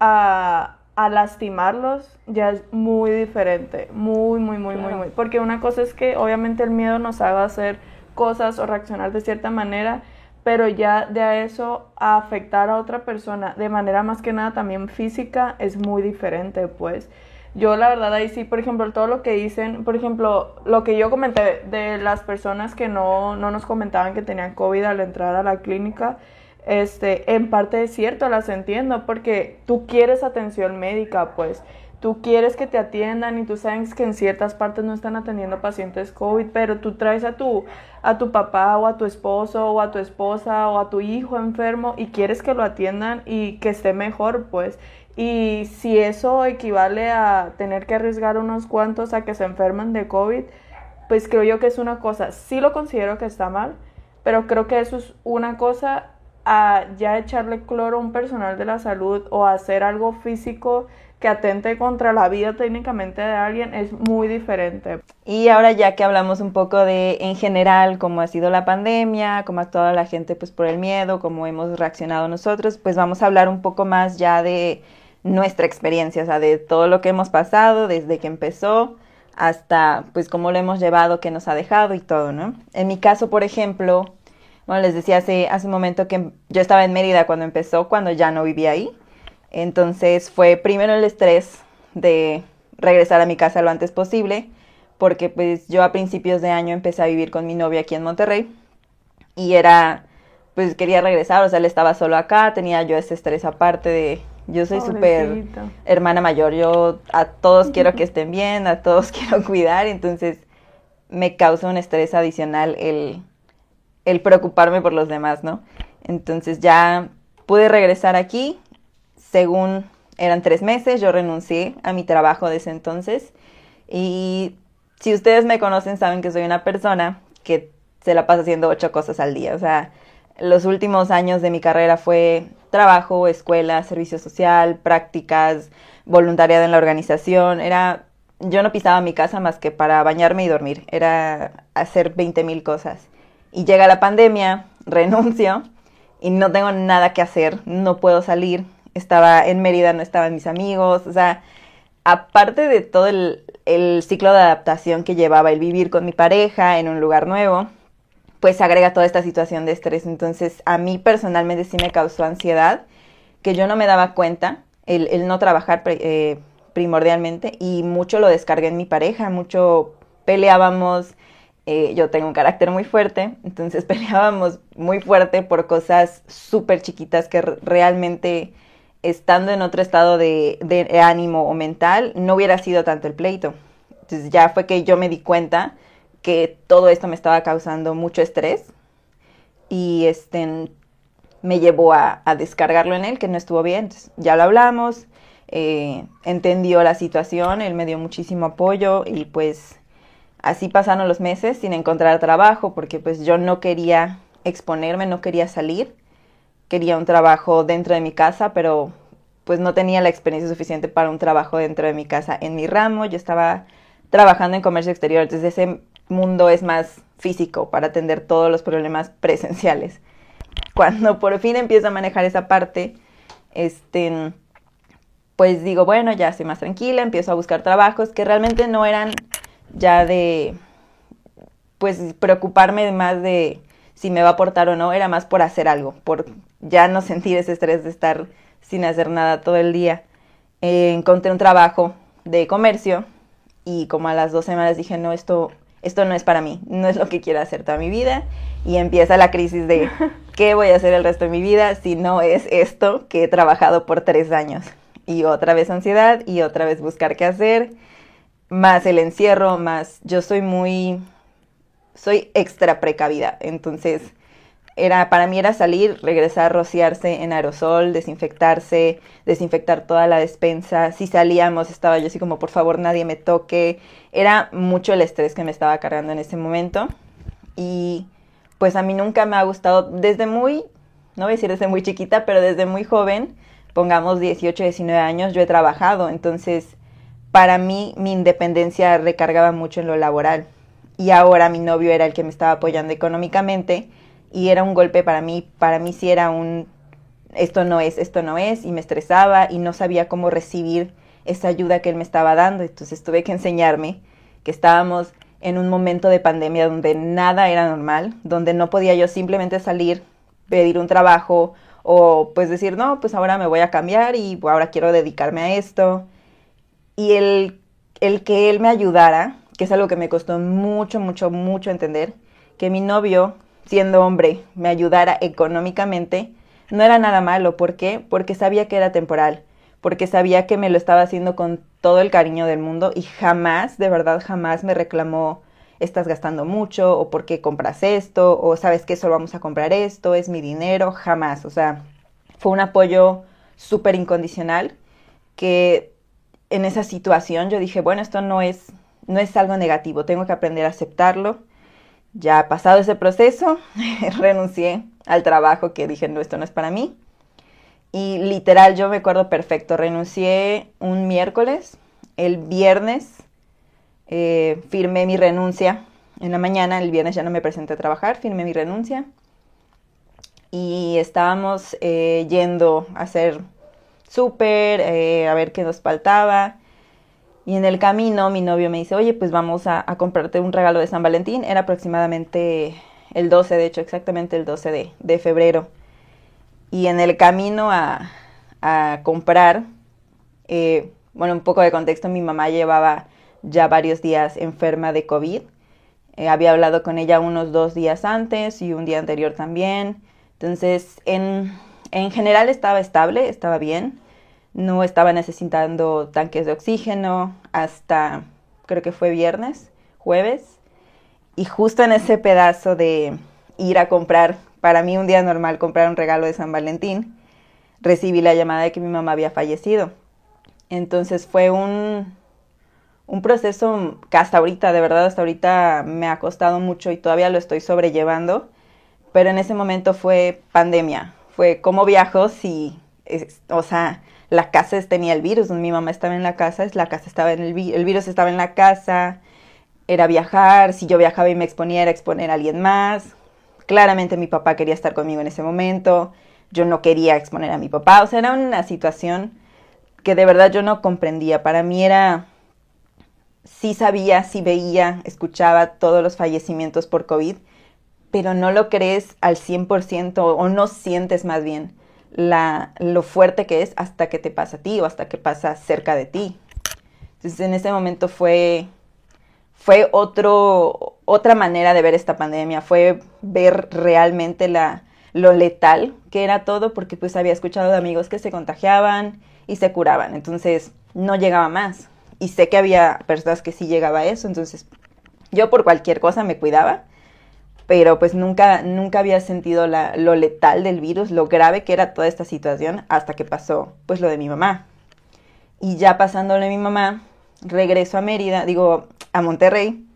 a, a lastimarlos ya es muy diferente, muy, muy, muy, muy, muy. Porque una cosa es que obviamente el miedo nos haga hacer cosas o reaccionar de cierta manera, pero ya de a eso a afectar a otra persona de manera más que nada también física es muy diferente, pues. Yo la verdad ahí sí, por ejemplo, todo lo que dicen, por ejemplo, lo que yo comenté de las personas que no, no nos comentaban que tenían COVID al entrar a la clínica, este, en parte es cierto, las entiendo, porque tú quieres atención médica, pues tú quieres que te atiendan y tú sabes que en ciertas partes no están atendiendo pacientes COVID, pero tú traes a tu, a tu papá o a tu esposo o a tu esposa o a tu hijo enfermo y quieres que lo atiendan y que esté mejor, pues. Y si eso equivale a tener que arriesgar unos cuantos a que se enfermen de COVID, pues creo yo que es una cosa, sí lo considero que está mal, pero creo que eso es una cosa a ya echarle cloro a un personal de la salud o hacer algo físico que atente contra la vida técnicamente de alguien es muy diferente. Y ahora ya que hablamos un poco de en general cómo ha sido la pandemia, cómo ha actuado la gente pues por el miedo, cómo hemos reaccionado nosotros, pues vamos a hablar un poco más ya de nuestra experiencia, o sea, de todo lo que hemos pasado desde que empezó hasta pues cómo lo hemos llevado, qué nos ha dejado y todo, ¿no? En mi caso, por ejemplo, bueno, les decía hace, hace un momento que yo estaba en Mérida cuando empezó, cuando ya no vivía ahí. Entonces fue primero el estrés de regresar a mi casa lo antes posible, porque pues yo a principios de año empecé a vivir con mi novia aquí en Monterrey y era, pues quería regresar, o sea, él estaba solo acá, tenía yo ese estrés aparte de, yo soy súper hermana mayor, yo a todos quiero que estén bien, a todos quiero cuidar, entonces me causa un estrés adicional el el preocuparme por los demás, ¿no? Entonces ya pude regresar aquí, según eran tres meses, yo renuncié a mi trabajo desde entonces y si ustedes me conocen saben que soy una persona que se la pasa haciendo ocho cosas al día, o sea, los últimos años de mi carrera fue trabajo, escuela, servicio social, prácticas, voluntariado en la organización, era yo no pisaba mi casa más que para bañarme y dormir. Era hacer 20 mil cosas. Y llega la pandemia, renuncio y no tengo nada que hacer, no puedo salir. Estaba en Mérida, no estaban mis amigos, o sea, aparte de todo el, ciclo de adaptación que llevaba el vivir con mi pareja en un lugar nuevo, pues agrega toda esta situación de estrés. Entonces, a mí personalmente sí me causó ansiedad, que yo no me daba cuenta, el, el no trabajar eh, primordialmente, y mucho lo descargué en mi pareja, mucho peleábamos, eh, yo tengo un carácter muy fuerte, entonces peleábamos muy fuerte por cosas súper chiquitas que realmente estando en otro estado de, ánimo o mental no hubiera sido tanto el pleito. Entonces ya fue que yo me di cuenta que todo esto me estaba causando mucho estrés y este me llevó a, a descargarlo en él, que no estuvo bien. Entonces, ya lo hablamos, eh, entendió la situación, él me dio muchísimo apoyo y pues Así pasaron los meses sin encontrar trabajo porque pues yo no quería exponerme, no quería salir. Quería un trabajo dentro de mi casa, pero pues no tenía la experiencia suficiente para un trabajo dentro de mi casa en mi ramo. Yo estaba trabajando en comercio exterior, entonces ese mundo es más físico para atender todos los problemas presenciales. Cuando por fin empiezo a manejar esa parte, este, pues digo, bueno, ya estoy más tranquila, empiezo a buscar trabajos que realmente no eran ya de, pues, preocuparme más de si me va a aportar o no, era más por hacer algo, por ya no sentir ese estrés de estar sin hacer nada todo el día. Eh, encontré un trabajo de comercio y como a las dos semanas dije, no, esto, esto no es para mí, no es lo que quiero hacer toda mi vida. Y empieza la crisis de qué voy a hacer el resto de mi vida si no es esto que he trabajado por tres años. Y otra vez ansiedad y otra vez buscar qué hacer más el encierro, más yo soy muy, soy extra precavida, entonces era, para mí era salir, regresar, rociarse en aerosol, desinfectarse, desinfectar toda la despensa, si salíamos estaba yo así como por favor nadie me toque, era mucho el estrés que me estaba cargando en ese momento. Y pues a mí nunca me ha gustado desde muy, no voy a decir desde muy chiquita, pero desde muy joven, pongamos 18, 19 años, yo he trabajado, entonces para mí mi independencia recargaba mucho en lo laboral. Y ahora mi novio era el que me estaba apoyando económicamente y era un golpe para mí, para mí sí era un esto no es, esto no es y me estresaba y no sabía cómo recibir esa ayuda que él me estaba dando, entonces tuve que enseñarme que estábamos en un momento de pandemia donde nada era normal, donde no podía yo simplemente salir, pedir un trabajo o pues decir, no, pues ahora me voy a cambiar y ahora quiero dedicarme a esto y el, el que él me ayudara, que es algo que me costó mucho, mucho, mucho entender, que mi novio, siendo hombre, me ayudara económicamente, no era nada malo. ¿Por qué? Porque sabía que era temporal, porque sabía que me lo estaba haciendo con todo el cariño del mundo y jamás, de verdad, jamás me reclamó, estás gastando mucho, o por qué compras esto, o sabes que solo vamos a comprar esto, es mi dinero, jamás. O sea, fue un apoyo súper incondicional que en esa situación yo dije, bueno, esto no es, no es algo negativo, tengo que aprender a aceptarlo. Ya pasado ese proceso, renuncié al trabajo que dije, no, esto no es para mí. Y literal, yo me acuerdo perfecto, renuncié un miércoles, el viernes eh, firmé mi renuncia en la mañana, el viernes ya no me presenté a trabajar, firmé mi renuncia y estábamos eh, yendo a hacer súper, eh, a ver qué nos faltaba. Y en el camino mi novio me dice, oye, pues vamos a, comprarte un regalo de San Valentín. Era aproximadamente el 12, de hecho, exactamente el 12 de, febrero. Y en el camino a, comprar, eh, bueno, un poco de contexto, mi mamá llevaba ya varios días enferma de COVID. Eh, había hablado con ella unos dos días antes y un día anterior también. Entonces, en, en general estaba estable, estaba bien. No estaba necesitando tanques de oxígeno hasta, creo que fue viernes, jueves. Y justo en ese pedazo de ir a comprar, para mí un día normal, comprar un regalo de San Valentín, recibí la llamada de que mi mamá había fallecido. Entonces fue un, un proceso que hasta ahorita, de verdad, hasta ahorita me ha costado mucho y todavía lo estoy sobrellevando, pero en ese momento fue pandemia, fue cómo viajo si, o sea, la casa tenía el virus, mi mamá estaba en la casa, la casa estaba en el, el virus estaba en la casa, era viajar, si yo viajaba y me exponía era exponer a alguien más. Claramente mi papá quería estar conmigo en ese momento, yo no quería exponer a mi papá, o sea, era una situación que de verdad yo no comprendía. Para mí era, sí sabía, sí veía, escuchaba todos los fallecimientos por COVID, pero no lo crees al 100% o no sientes más bien la, lo fuerte que es hasta que te pasa a ti o hasta que pasa cerca de ti. Entonces en ese momento fue, fue otro, otra manera de ver esta pandemia, fue ver realmente la, lo letal que era todo, porque pues había escuchado de amigos que se contagiaban y se curaban, entonces no llegaba más. Y sé que había personas que sí llegaba a eso, entonces yo por cualquier cosa me cuidaba, pero pues nunca, nunca había sentido lo letal del virus, lo grave que era toda esta situación hasta que pasó pues lo de mi mamá. Y ya pasándole a mi mamá, regreso a Mérida, digo, a Monterrey,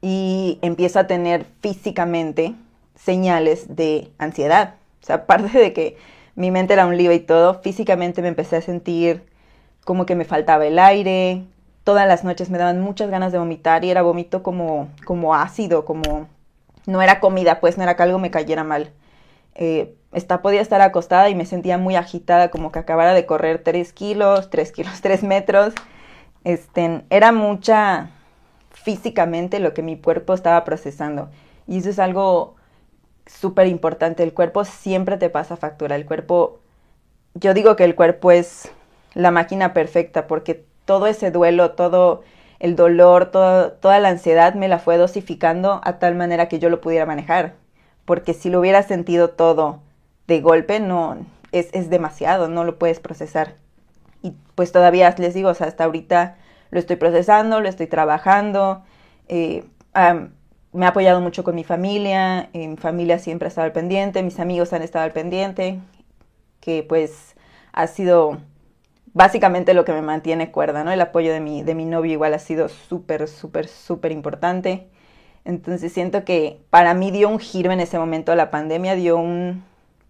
y empiezo a tener físicamente señales de ansiedad. O sea, aparte de que mi mente era un lío y todo, físicamente me empecé a sentir como que me faltaba el aire, todas las noches me daban muchas ganas de vomitar y era vómito como, como ácido, como no era comida, pues no era que algo me cayera mal. Eh, está, podía estar acostada y me sentía muy agitada, como que acabara de correr 3 kilos, 3 kilos, 3 metros. Este, era mucha físicamente lo que mi cuerpo estaba procesando. Y eso es algo súper importante. El cuerpo siempre te pasa factura. El cuerpo, yo digo que el cuerpo es la máquina perfecta porque todo ese duelo, todo el dolor, toda la ansiedad me la fue dosificando a tal manera que yo lo pudiera manejar. Porque si lo hubiera sentido todo de golpe, no, es, es demasiado, no lo puedes procesar. Y pues todavía les digo, o sea, hasta ahorita lo estoy procesando, lo estoy trabajando. Eh, me ha apoyado mucho con mi familia, eh, mi familia siempre ha estado al pendiente, mis amigos han estado al pendiente, que pues ha sido básicamente lo que me mantiene cuerda, ¿no? El apoyo de mi, de mi novio igual ha sido súper, súper, súper importante. Entonces siento que para mí dio un giro en ese momento la pandemia, dio un,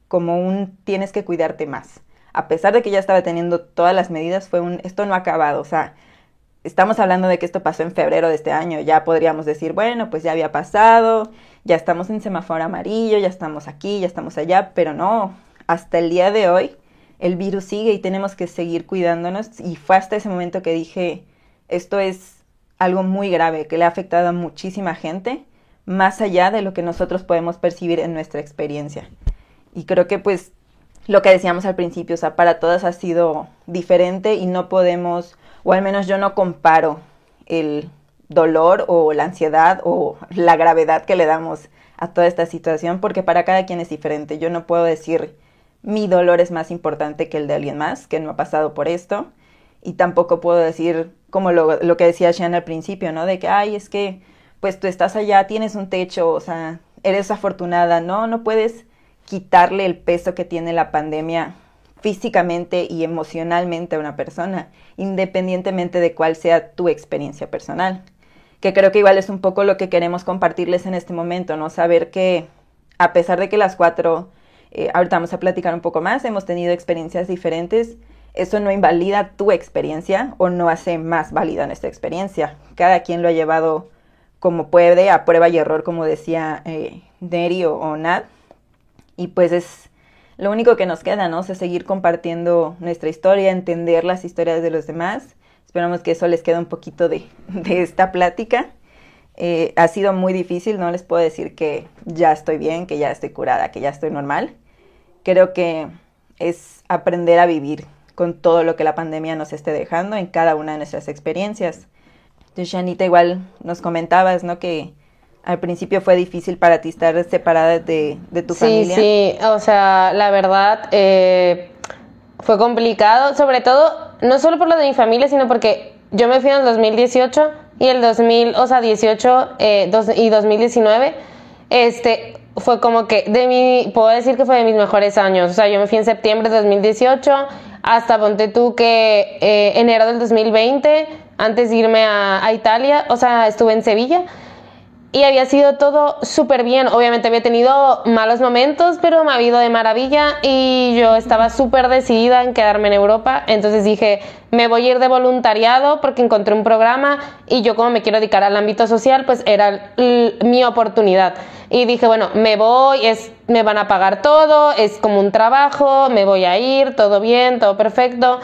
como un tienes que cuidarte más. A pesar de que ya estaba teniendo todas las medidas, fue un, esto no ha acabado, o sea, estamos hablando de que esto pasó en febrero de este año, ya podríamos decir, bueno, pues ya había pasado, ya estamos en semáforo amarillo, ya estamos aquí, ya estamos allá, pero no, hasta el día de hoy el virus sigue y tenemos que seguir cuidándonos y fue hasta ese momento que dije, esto es algo muy grave que le ha afectado a muchísima gente, más allá de lo que nosotros podemos percibir en nuestra experiencia. Y creo que pues lo que decíamos al principio, o sea, para todas ha sido diferente y no podemos, o al menos yo no comparo el dolor o la ansiedad o la gravedad que le damos a toda esta situación, porque para cada quien es diferente. Yo no puedo decir mi dolor es más importante que el de alguien más que no ha pasado por esto. Y tampoco puedo decir, como lo, lo que decía Shan al principio, ¿no? De que, ay, es que, pues tú estás allá, tienes un techo, o sea, eres afortunada. No, no puedes quitarle el peso que tiene la pandemia físicamente y emocionalmente a una persona, independientemente de cuál sea tu experiencia personal. Que creo que igual es un poco lo que queremos compartirles en este momento, ¿no? Saber que a pesar de que las cuatro, eh, ahorita vamos a platicar un poco más, hemos tenido experiencias diferentes, eso no invalida tu experiencia o no hace más válida nuestra experiencia. Cada quien lo ha llevado como puede, a prueba y error, como decía eh, Neri o, o Nat. Y pues es lo único que nos queda, ¿no? O seguir compartiendo nuestra historia, entender las historias de los demás. Esperamos que eso les quede un poquito de, de esta plática. Eh, ha sido muy difícil, no les puedo decir que ya estoy bien, que ya estoy curada, que ya estoy normal. Creo que es aprender a vivir con todo lo que la pandemia nos esté dejando en cada una de nuestras experiencias. Entonces, Shanita, igual nos comentabas, ¿no? Que al principio fue difícil para ti estar separada de, de tu sí, familia. Sí, o sea, la verdad eh, fue complicado, sobre todo, no solo por lo de mi familia, sino porque yo me fui en el 2018 y el 2000, o sea, 18 eh, dos, y 2019, este, fue como que de mi, puedo decir que fue de mis mejores años, o sea, yo me fui en septiembre de 2018 hasta ponte tú que eh, enero del 2020, antes de irme a, a Italia, o sea, estuve en Sevilla y había sido todo súper bien. Obviamente había tenido malos momentos, pero me ha ido de maravilla y yo estaba súper decidida en quedarme en Europa. Entonces dije, me voy a ir de voluntariado porque encontré un programa y yo como me quiero dedicar al ámbito social, pues era mi oportunidad. Y dije, bueno, me voy, es, me van a pagar todo, es como un trabajo, me voy a ir, todo bien, todo perfecto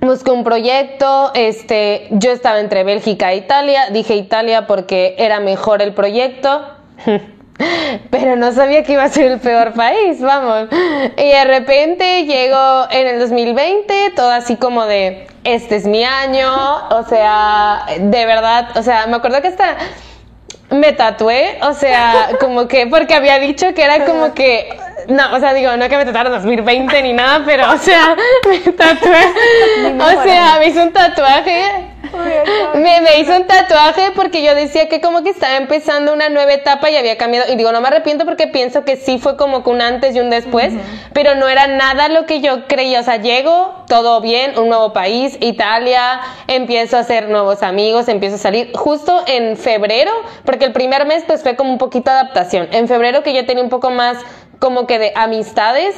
busqué un proyecto, este, yo estaba entre Bélgica e Italia, dije Italia porque era mejor el proyecto, pero no sabía que iba a ser el peor país, vamos. Y de repente llegó en el 2020, todo así como de, este es mi año, o sea, de verdad, o sea, me acuerdo que hasta me tatué, o sea, como que, porque había dicho que era como que no, o sea, digo, no que me tatuara 2020 ni nada, pero, o sea, me tatué. o sea, me hizo un tatuaje. Me, me, hizo un tatuaje porque yo decía que como que estaba empezando una nueva etapa y había cambiado. Y digo, no me arrepiento porque pienso que sí fue como que un antes y un después, pero no era nada lo que yo creía. O sea, llego, todo bien, un nuevo país, Italia, empiezo a hacer nuevos amigos, empiezo a salir. Justo en febrero, porque el primer mes pues fue como un poquito adaptación. En febrero que yo tenía un poco más como que de amistades,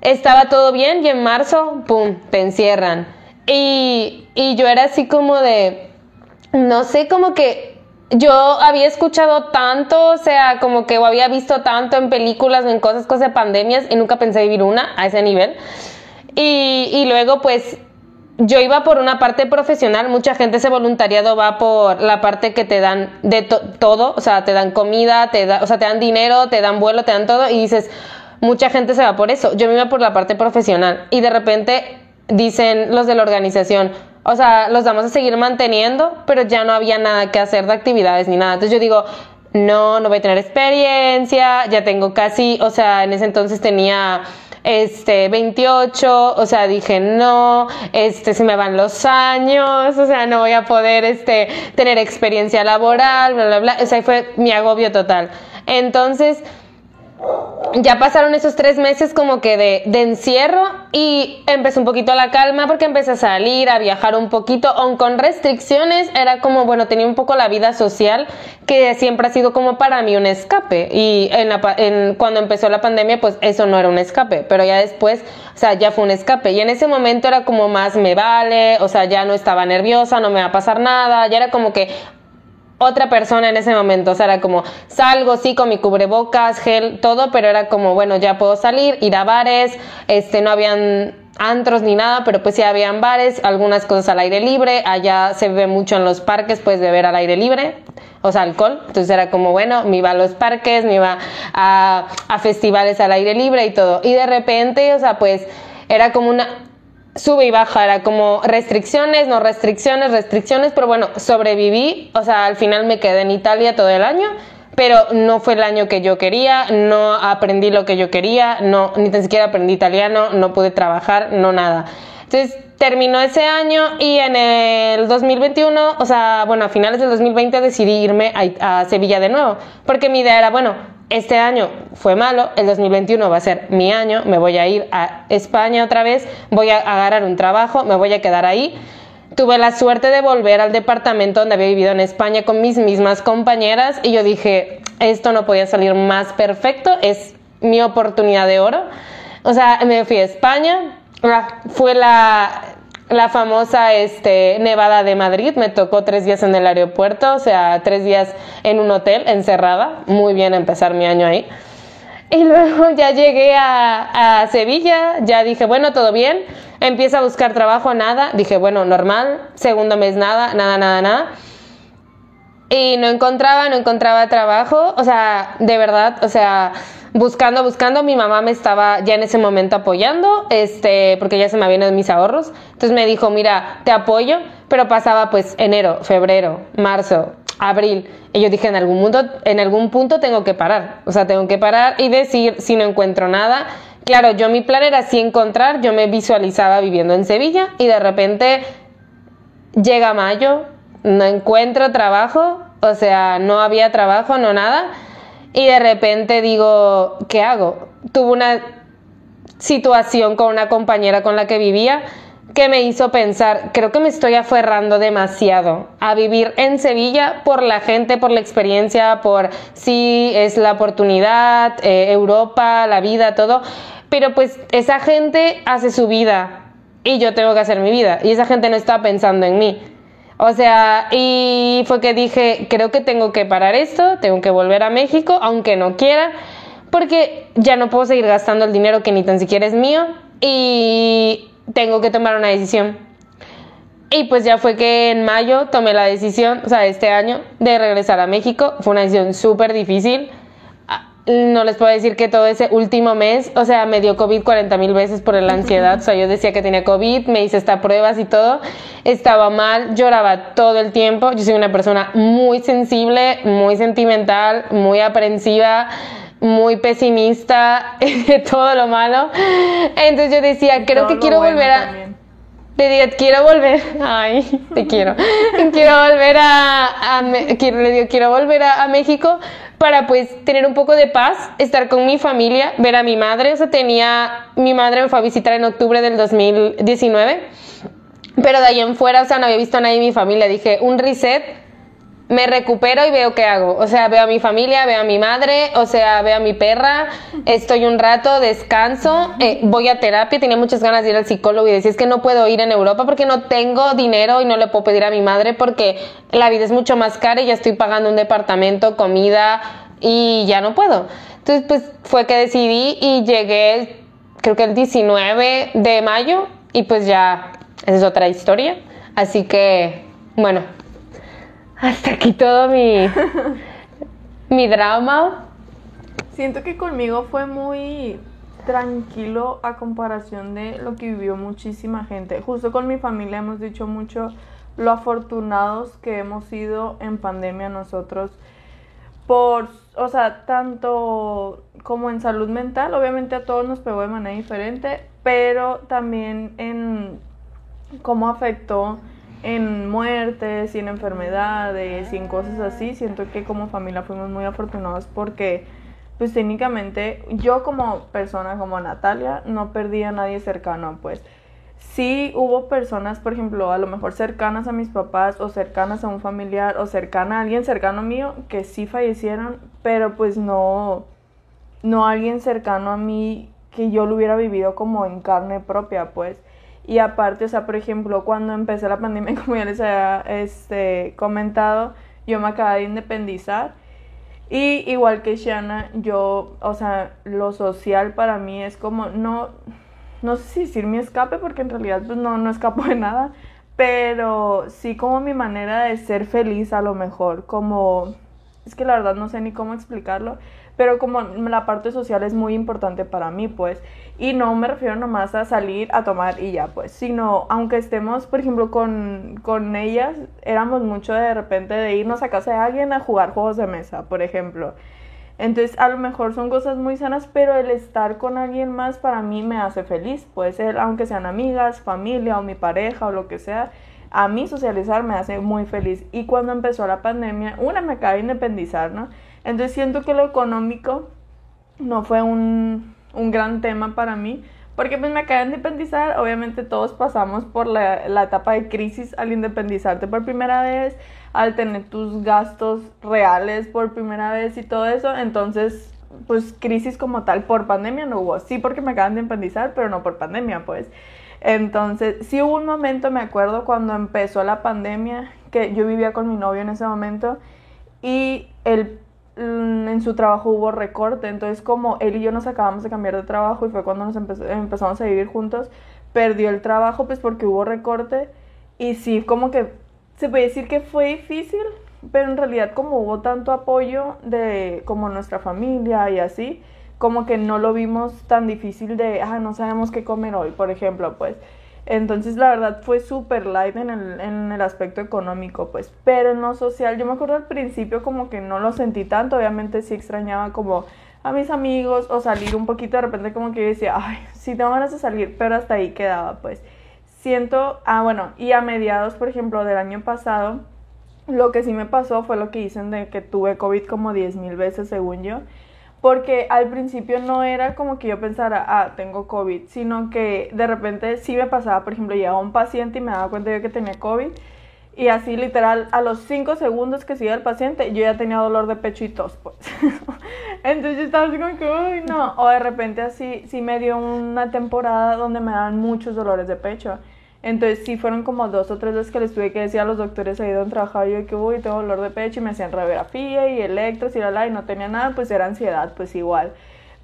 estaba todo bien y en marzo, ¡pum!, te encierran. Y, y yo era así como de, no sé, como que yo había escuchado tanto, o sea, como que había visto tanto en películas o en cosas, cosas de pandemias y nunca pensé vivir una a ese nivel. Y, y luego pues yo iba por una parte profesional, mucha gente ese voluntariado va por la parte que te dan de todo, o sea, te dan comida, te da, o sea, te dan dinero, te dan vuelo, te dan todo y dices, mucha gente se va por eso. Yo me iba por la parte profesional y de repente dicen los de la organización, o sea, los vamos a seguir manteniendo, pero ya no había nada que hacer de actividades ni nada. Entonces yo digo, no, no voy a tener experiencia, ya tengo casi, o sea, en ese entonces tenía este, 28, o sea, dije, no, este, se me van los años, o sea, no voy a poder, este, tener experiencia laboral, bla, bla, bla, o sea, fue mi agobio total. Entonces, ya pasaron esos tres meses como que de, encierro y empezó un poquito la calma porque empecé a salir, a viajar un poquito, aun con restricciones, era como, bueno, tenía un poco la vida social que siempre ha sido como para mí un escape y en, en cuando empezó la pandemia pues eso no era un escape, pero ya después, o sea, ya fue un escape y en ese momento era como más me vale, o sea, ya no estaba nerviosa, no me va a pasar nada, ya era como que otra persona en ese momento. O sea, era como, salgo, sí, con mi cubrebocas, gel, todo, pero era como, bueno, ya puedo salir, ir a bares, este, no habían antros ni nada, pero pues sí habían bares, algunas cosas al aire libre, allá se ve mucho en los parques, puedes beber al aire libre, o sea, alcohol, entonces era como, bueno, me iba a los parques, me iba a, a festivales al aire libre y todo, y de repente, o sea, pues era como una, sube y baja, era como restricciones, no restricciones, restricciones, pero bueno, sobreviví, o sea, al final me quedé en Italia todo el año, pero no fue el año que yo quería, no aprendí lo que yo quería, no, ni tan siquiera aprendí italiano, no pude trabajar, no nada. Entonces terminó ese año y en el 2021, o sea, bueno, a finales del 2020 decidí irme a, a Sevilla de nuevo, porque mi idea era, bueno, este año fue malo, el 2021 va a ser mi año, me voy a ir a España otra vez, voy a agarrar un trabajo, me voy a quedar ahí. Tuve la suerte de volver al departamento donde había vivido en España con mis mismas compañeras y yo dije, esto no podía salir más perfecto, es mi oportunidad de oro. O sea, me fui a España, ah, fue la, la famosa este, Nevada de Madrid. Me tocó tres días en el aeropuerto, o sea, tres días en un hotel encerrada. Muy bien empezar mi año ahí. Y luego ya llegué a, a Sevilla, ya dije, bueno, todo bien. Empiezo a buscar trabajo, nada. Dije, bueno, normal. Segundo mes, nada, nada, nada, nada. Y no encontraba, no encontraba trabajo. O sea, de verdad, o sea, buscando, buscando, mi mamá me estaba ya en ese momento apoyando, este, porque ya se me habían mis ahorros. Entonces me dijo, mira, te apoyo, pero pasaba pues enero, febrero, marzo, abril. Y yo dije, en algún, punto, en algún punto tengo que parar. O sea, tengo que parar y decir si no encuentro nada. Claro, yo mi plan era sí encontrar, yo me visualizaba viviendo en Sevilla y de repente llega mayo, no encuentro trabajo, o sea, no había trabajo, no nada y de repente digo, ¿qué hago? Tuve una situación con una compañera con la que vivía que me hizo pensar, creo que me estoy aferrando demasiado a vivir en Sevilla por la gente, por la experiencia, por si es la oportunidad, eh, Europa, la vida, todo. Pero pues esa gente hace su vida y yo tengo que hacer mi vida y esa gente no está pensando en mí. O sea, y fue que dije, creo que tengo que parar esto, tengo que volver a México, aunque no quiera, porque ya no puedo seguir gastando el dinero que ni tan siquiera es mío y tengo que tomar una decisión. Y pues ya fue que en mayo tomé la decisión, o sea, este año, de regresar a México. Fue una decisión súper difícil. No les puedo decir que todo ese último mes, o sea, me dio COVID 40 mil veces por la ansiedad. O sea, yo decía que tenía COVID, me hice estas pruebas y todo. Estaba mal, lloraba todo el tiempo. Yo soy una persona muy sensible, muy sentimental, muy aprensiva muy pesimista de todo lo malo. Entonces yo decía, creo Todo que quiero bueno volver a... también. Le digo, quiero volver, ay, te quiero, quiero volver a, a quiero, le digo, quiero volver a, a México para pues tener un poco de paz, estar con mi familia, ver a mi madre, o sea, tenía, mi madre me fue a visitar en octubre del 2019, pero de ahí en fuera, o sea, no había visto a nadie en mi familia, dije, un reset, me recupero y veo qué hago. O sea, veo a mi familia, veo a mi madre, o sea, veo a mi perra, estoy un rato, descanso, eh, voy a terapia, tenía muchas ganas de ir al psicólogo y decía, es que no puedo ir en Europa porque no tengo dinero y no le puedo pedir a mi madre porque la vida es mucho más cara y ya estoy pagando un departamento, comida y ya no puedo. Entonces, pues fue que decidí y llegué, creo que el 19 de mayo y pues ya, esa es otra historia. Así que, bueno, hasta aquí todo mi, mi drama. Siento que conmigo fue muy tranquilo a comparación de lo que vivió muchísima gente. Justo con mi familia hemos dicho mucho lo afortunados que hemos sido en pandemia nosotros por, o sea, tanto como en salud mental, obviamente a todos nos pegó de manera diferente, pero también en cómo afectó en muertes y en enfermedades y en cosas así. Siento que como familia fuimos muy afortunados porque, pues técnicamente, yo como persona, como Natalia, no perdí a nadie cercano, pues. Sí hubo personas, por ejemplo, a lo mejor cercanas a mis papás o cercanas a un familiar o cercana a alguien cercano mío que sí fallecieron, pero pues no, no alguien cercano a mí que yo lo hubiera vivido como en carne propia, pues. Y aparte, o sea, por ejemplo, cuando empezó la pandemia, como ya les había este, comentado, yo me acabé de independizar. Y igual que Shana, yo, o sea, lo social para mí es como, no, no sé si decir mi escape, porque en realidad pues no, no escapo de nada, pero sí como mi manera de ser feliz a lo mejor, como, es que la verdad no sé ni cómo explicarlo, pero como la parte social es muy importante para mí, pues, y no me refiero nomás a salir a tomar y ya, pues, sino aunque estemos, por ejemplo, con, con ellas, éramos mucho de repente de irnos a casa de alguien a jugar juegos de mesa, por ejemplo. Entonces, a lo mejor son cosas muy sanas, pero el estar con alguien más para mí me hace feliz. Puede ser, aunque sean amigas, familia o mi pareja o lo que sea, a mí socializar me hace muy feliz. Y cuando empezó la pandemia, una me acaba de independizar, ¿no? Entonces siento que lo económico no fue un, un gran tema para mí, porque pues me acabé de independizar, obviamente todos pasamos por la, la etapa de crisis al independizarte por primera vez, al tener tus gastos reales por primera vez y todo eso, entonces pues crisis como tal por pandemia no hubo, sí porque me acaban de independizar, pero no por pandemia pues. Entonces, sí hubo un momento, me acuerdo, cuando empezó la pandemia, que yo vivía con mi novio en ese momento y él en su trabajo hubo recorte, entonces como él y yo nos acabamos de cambiar de trabajo y fue cuando nos empezó- empezamos a vivir juntos, perdió el trabajo pues porque hubo recorte y sí, como que se puede decir que fue difícil, pero en realidad como hubo tanto apoyo de como nuestra familia y así, como que no lo vimos tan difícil de, ah, no sabemos qué comer hoy, por ejemplo, pues. Entonces, la verdad, fue súper light en el, en el aspecto económico, pues. Pero en lo social, yo me acuerdo al principio como que no lo sentí tanto, obviamente sí extrañaba como a mis amigos o salir un poquito de repente como que yo decía, ay, sí tengo ganas de salir, pero hasta ahí quedaba, pues. Siento, ah, bueno, y a mediados, por ejemplo, del año pasado, lo que sí me pasó fue lo que dicen de que tuve COVID como 10 mil veces, según yo, porque al principio no era como que yo pensara, ah, tengo COVID, sino que de repente sí me pasaba, por ejemplo, llegaba un paciente y me daba cuenta yo que tenía COVID y así literal a los 5 segundos que sigue el paciente yo ya tenía dolor de pecho y tos, pues. Entonces yo estaba así como que, uy, no. O de repente así, sí me dio una temporada donde me daban muchos dolores de pecho. Entonces sí fueron como dos o tres veces que les tuve que decir a los doctores ahí donde trabajaba yo que uy, tengo dolor de pecho y me hacían radiografía y electros y la la y no tenía nada, pues era ansiedad, pues igual.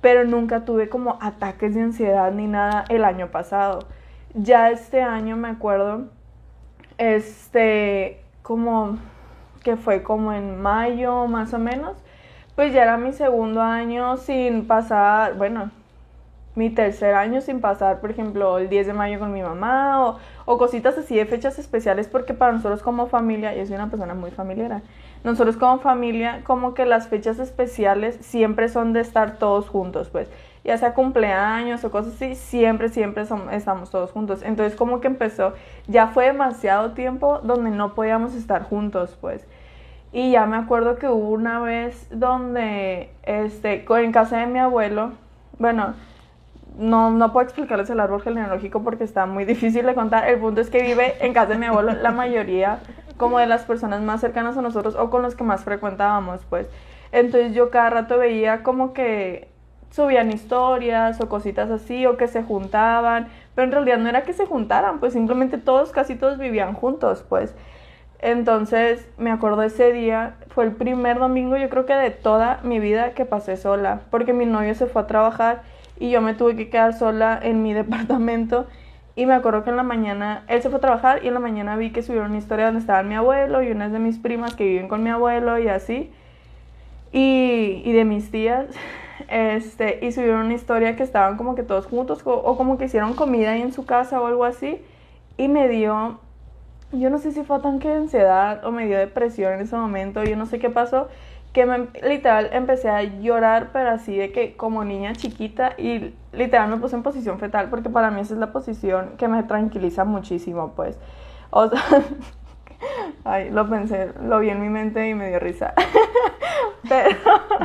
Pero nunca tuve como ataques de ansiedad ni nada el año pasado. Ya este año me acuerdo, este, como que fue como en mayo más o menos, pues ya era mi segundo año sin pasar, bueno, mi tercer año sin pasar, por ejemplo, el 10 de mayo con mi mamá o, o, cositas así de fechas especiales, porque para nosotros como familia, yo soy una persona muy familiar, nosotros como familia, como que las fechas especiales siempre son de estar todos juntos, pues, ya sea cumpleaños o cosas así, siempre, siempre estamos todos juntos. Entonces, como que empezó, ya fue demasiado tiempo donde no podíamos estar juntos, pues. Y ya me acuerdo que hubo una vez donde, este, en casa de mi abuelo, bueno, no, no puedo explicarles el árbol genealógico porque está muy difícil de contar. El punto es que vive en casa de mi abuelo la mayoría como de las personas más cercanas a nosotros o con los que más frecuentábamos, pues. Entonces yo cada rato veía como que subían historias o cositas así o que se juntaban, pero en realidad no era que se juntaran, pues simplemente todos, casi todos vivían juntos, pues. Entonces me acuerdo ese día, fue el primer domingo yo creo que de toda mi vida que pasé sola, porque mi novio se fue a trabajar y yo me tuve que quedar sola en mi departamento. Y me acuerdo que en la mañana, él se fue a trabajar y en la mañana vi que subieron una historia donde estaba mi abuelo y unas de mis primas que viven con mi abuelo y así. Y, y de mis tías. Este, y subieron una historia que estaban como que todos juntos o, o como que hicieron comida ahí en su casa o algo así. Y me dio, yo no sé si fue tan que ansiedad o me dio depresión en ese momento, yo no sé qué pasó que me, literal empecé a llorar, pero así de que como niña chiquita y literal me puse en posición fetal porque para mí esa es la posición que me tranquiliza muchísimo, pues. O sea, ay, lo pensé, lo vi en mi mente y me dio risa. pero,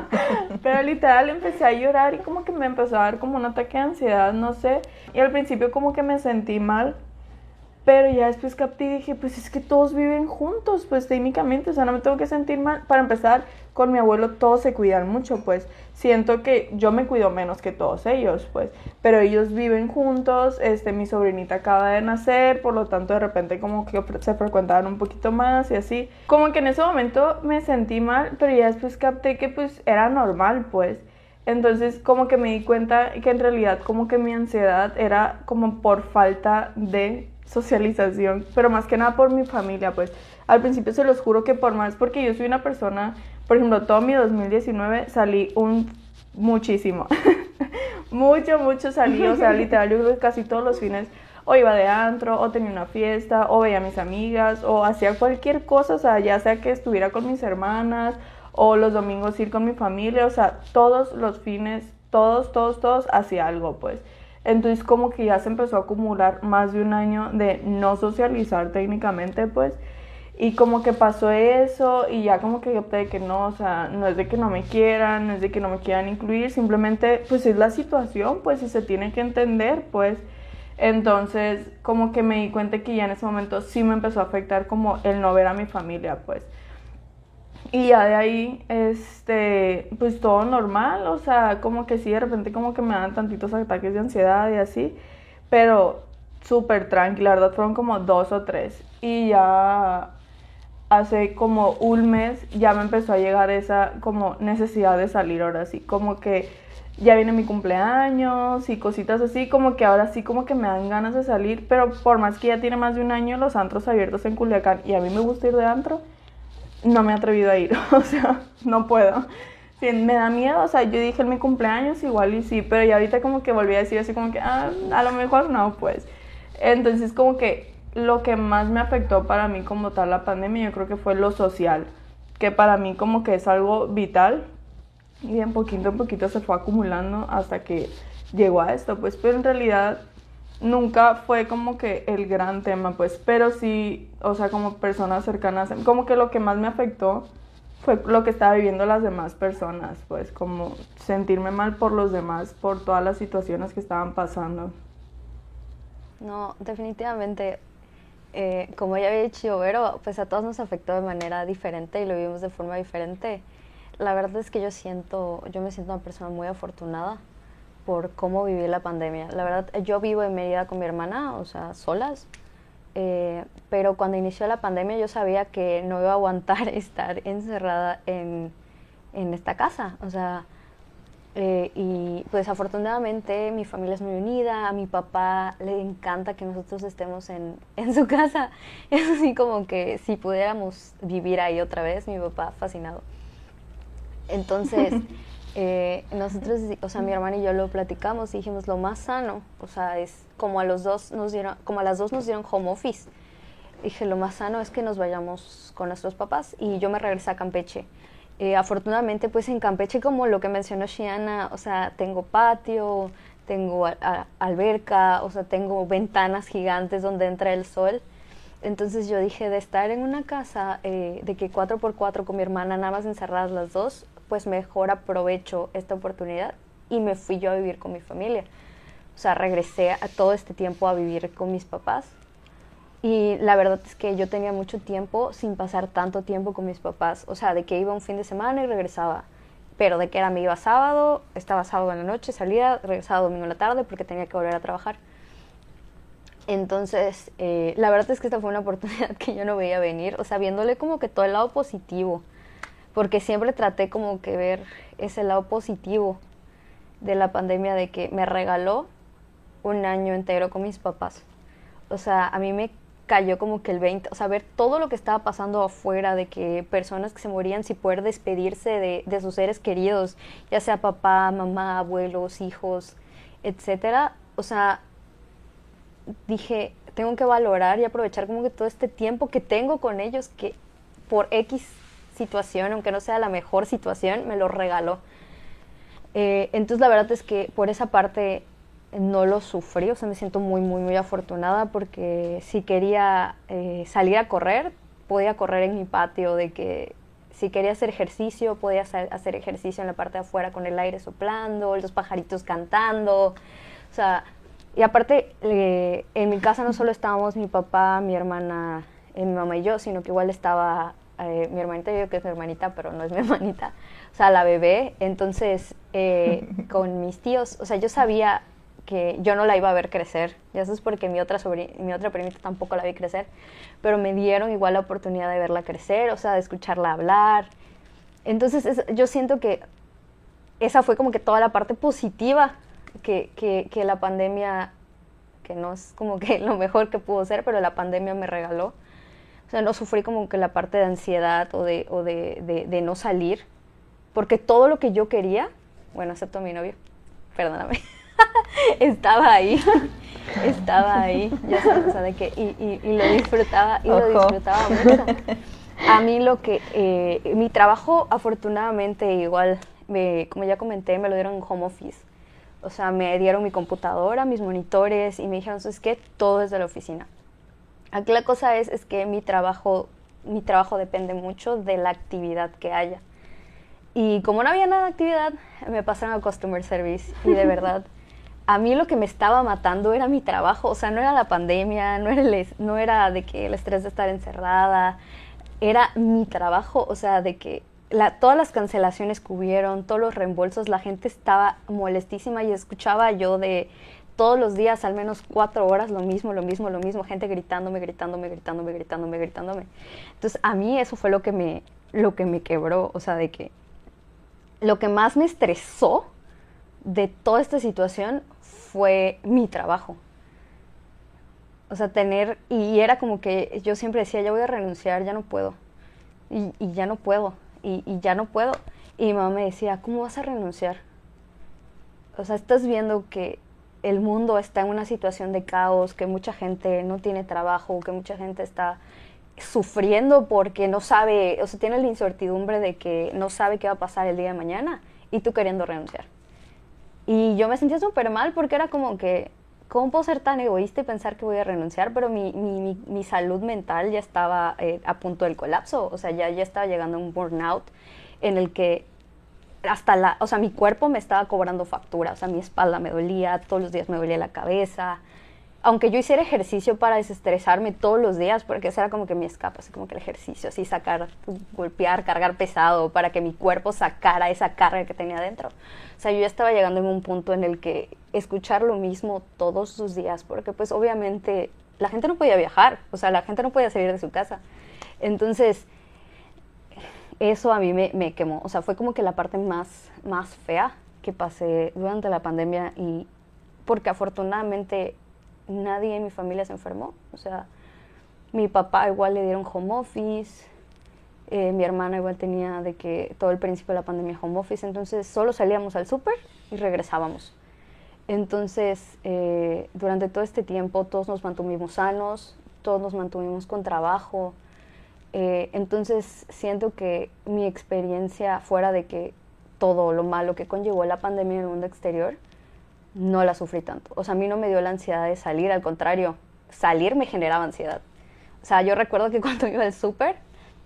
pero literal empecé a llorar y como que me empezó a dar como un ataque de ansiedad, no sé. Y al principio como que me sentí mal pero ya después capté y dije, pues es que todos viven juntos, pues técnicamente, o sea, no me tengo que sentir mal. Para empezar, con mi abuelo todos se cuidan mucho, pues siento que yo me cuido menos que todos ellos, pues, pero ellos viven juntos, este, mi sobrinita acaba de nacer, por lo tanto de repente como que se frecuentaban un poquito más y así. Como que en ese momento me sentí mal, pero ya después capté que pues era normal, pues. Entonces como que me di cuenta que en realidad como que mi ansiedad era como por falta de socialización, pero más que nada por mi familia, pues al principio se los juro que por más, porque yo soy una persona, por ejemplo, todo mi 2019 salí un muchísimo, mucho, mucho salí, o sea, literal, yo creo que casi todos los fines o iba de antro, o tenía una fiesta, o veía a mis amigas, o hacía cualquier cosa, o sea, ya sea que estuviera con mis hermanas, o los domingos ir con mi familia, o sea, todos los fines, todos, todos, todos hacía algo, pues. Entonces como que ya se empezó a acumular más de un año de no socializar técnicamente, pues. Y como que pasó eso y ya como que opté de que no, o sea, no es de que no me quieran, no es de que no me quieran incluir, simplemente pues es la situación, pues y se tiene que entender, pues. Entonces como que me di cuenta que ya en ese momento sí me empezó a afectar como el no ver a mi familia, pues. Y ya de ahí, este, pues todo normal, o sea, como que sí, de repente como que me dan tantitos ataques de ansiedad y así, pero súper tranquila, la verdad fueron como dos o tres. Y ya hace como un mes ya me empezó a llegar esa como necesidad de salir ahora sí, como que ya viene mi cumpleaños y cositas así, como que ahora sí como que me dan ganas de salir, pero por más que ya tiene más de un año los antros abiertos en Culiacán y a mí me gusta ir de antro, no me he atrevido a ir, o sea, no puedo. Me da miedo, o sea, yo dije en mi cumpleaños igual y sí, pero ya ahorita como que volví a decir así como que, ah, a lo mejor no, pues. Entonces como que lo que más me afectó para mí como tal la pandemia, yo creo que fue lo social, que para mí como que es algo vital y en poquito en poquito se fue acumulando hasta que llegó a esto, pues, pero en realidad nunca fue como que el gran tema, pues, pero sí, o sea, como personas cercanas, como que lo que más me afectó fue lo que estaba viviendo las demás personas, pues como sentirme mal por los demás, por todas las situaciones que estaban pasando. No, definitivamente, eh, como ya había dicho Vero, pues a todos nos afectó de manera diferente y lo vivimos de forma diferente. La verdad es que yo siento, yo me siento una persona muy afortunada por cómo viví la pandemia. La verdad, yo vivo en Mérida con mi hermana, o sea, solas. Eh, pero cuando inició la pandemia yo sabía que no iba a aguantar estar encerrada en, en esta casa. O sea, eh, y pues afortunadamente mi familia es muy unida, a mi papá le encanta que nosotros estemos en, en su casa. Es así como que si pudiéramos vivir ahí otra vez, mi papá fascinado. Entonces, eh, nosotros, o sea, mi hermana y yo lo platicamos y dijimos lo más sano, o sea, es como a los dos nos dieron, como a las dos nos dieron home office. Dije, lo más sano es que nos vayamos con nuestros papás y yo me regresé a Campeche. Eh, afortunadamente, pues en Campeche, como lo que mencionó Shiana, o sea, tengo patio, tengo alberca, o sea, tengo ventanas gigantes donde entra el sol. Entonces yo dije, de estar en una casa eh, de que 4x4 con mi hermana, nada más encerradas las dos, pues mejor aprovecho esta oportunidad y me fui yo a vivir con mi familia. O sea, regresé a todo este tiempo a vivir con mis papás. Y la verdad es que yo tenía mucho tiempo sin pasar tanto tiempo con mis papás. O sea, de que iba un fin de semana y regresaba. Pero de que era me iba sábado, estaba sábado en la noche, salía, regresaba domingo en la tarde porque tenía que volver a trabajar. Entonces, eh, la verdad es que esta fue una oportunidad que yo no veía venir. O sea, viéndole como que todo el lado positivo porque siempre traté como que ver ese lado positivo de la pandemia de que me regaló un año entero con mis papás. O sea, a mí me cayó como que el 20, o sea, ver todo lo que estaba pasando afuera, de que personas que se morían sin poder despedirse de, de sus seres queridos, ya sea papá, mamá, abuelos, hijos, etcétera. O sea, dije, tengo que valorar y aprovechar como que todo este tiempo que tengo con ellos, que por X situación, aunque no sea la mejor situación, me lo regaló. Eh, entonces la verdad es que por esa parte no lo sufrí, o sea, me siento muy, muy, muy afortunada porque si quería eh, salir a correr, podía correr en mi patio, de que si quería hacer ejercicio, podía hacer ejercicio en la parte de afuera con el aire soplando, los pajaritos cantando, o sea, y aparte eh, en mi casa no solo estábamos mi papá, mi hermana, mi mamá y yo, sino que igual estaba eh, mi hermanita, yo digo que es mi hermanita, pero no es mi hermanita, o sea, la bebé, entonces eh, con mis tíos, o sea, yo sabía que yo no la iba a ver crecer, y eso es porque mi otra, mi otra primita tampoco la vi crecer, pero me dieron igual la oportunidad de verla crecer, o sea, de escucharla hablar, entonces yo siento que esa fue como que toda la parte positiva que, que, que la pandemia, que no es como que lo mejor que pudo ser, pero la pandemia me regaló. O sea, no sufrí como que la parte de ansiedad o de, o de, de, no salir, porque todo lo que yo quería, bueno, excepto a mi novio, perdóname, estaba ahí, estaba ahí, ya sabes, o sea, de que, y, y, lo disfrutaba, y lo disfrutaba mucho. A mí lo que, eh, mi trabajo afortunadamente igual, me, como ya comenté, me lo dieron en home office. O sea, me dieron mi computadora, mis monitores y me dijeron, ¿sabes qué? Todo es de la oficina. Aquí la cosa es, es que mi trabajo, mi trabajo depende mucho de la actividad que haya. Y como no había nada de actividad, me pasaron a Customer Service y de verdad, a mí lo que me estaba matando era mi trabajo, o sea, no era la pandemia, no era, el, no era de que el estrés de estar encerrada, era mi trabajo, o sea, de que todas las cancelaciones que hubieron, todos los reembolsos, la gente estaba molestísima y escuchaba yo de todos los días, al menos cuatro horas, lo mismo, lo mismo, lo mismo, gente gritándome, gritándome, gritándome, gritándome, gritándome. Entonces, a mí eso fue lo que me, lo que me quebró, o sea, de que lo que más me estresó de toda esta situación fue mi trabajo. O sea, tener, y era como que yo siempre decía, ya voy a renunciar, ya no puedo. Y, ya no puedo, y, y ya no puedo. Y mi mamá me decía, ¿cómo vas a renunciar? O sea, estás viendo que el mundo está en una situación de caos, que mucha gente no tiene trabajo, que mucha gente está sufriendo porque no sabe, o sea, tiene la incertidumbre de que no sabe qué va a pasar el día de mañana y tú queriendo renunciar. Y yo me sentía súper mal porque era como que, ¿cómo puedo ser tan egoísta y pensar que voy a renunciar? Pero mi, mi, mi, mi salud mental ya estaba eh, a punto del colapso, o sea, ya, ya estaba llegando a un burnout en el que hasta la, o sea, mi cuerpo me estaba cobrando factura, o sea, mi espalda me dolía, todos los días me dolía la cabeza. Aunque yo hiciera ejercicio para desestresarme todos los días, porque ese era como que mi escape, así como que el ejercicio, así sacar, golpear, cargar pesado, para que mi cuerpo sacara esa carga que tenía dentro. O sea, yo ya estaba llegando en un punto en el que escuchar lo mismo todos los días, porque pues obviamente la gente no podía viajar, o sea, la gente no podía salir de su casa. Entonces, eso a mí me, me, quemó. O sea, fue como que la parte más, más fea que pasé durante la pandemia y porque afortunadamente nadie en mi familia se enfermó. O sea, mi papá igual le dieron home office, eh, mi hermana igual tenía de que todo el principio de la pandemia home office, entonces solo salíamos al súper y regresábamos. Entonces, eh, durante todo este tiempo todos nos mantuvimos sanos, todos nos mantuvimos con trabajo, eh, entonces siento que mi experiencia fuera de que todo lo malo que conllevó la pandemia en el mundo exterior, no la sufrí tanto. O sea, a mí no me dio la ansiedad de salir, al contrario, salir me generaba ansiedad. O sea, yo recuerdo que cuando iba al súper,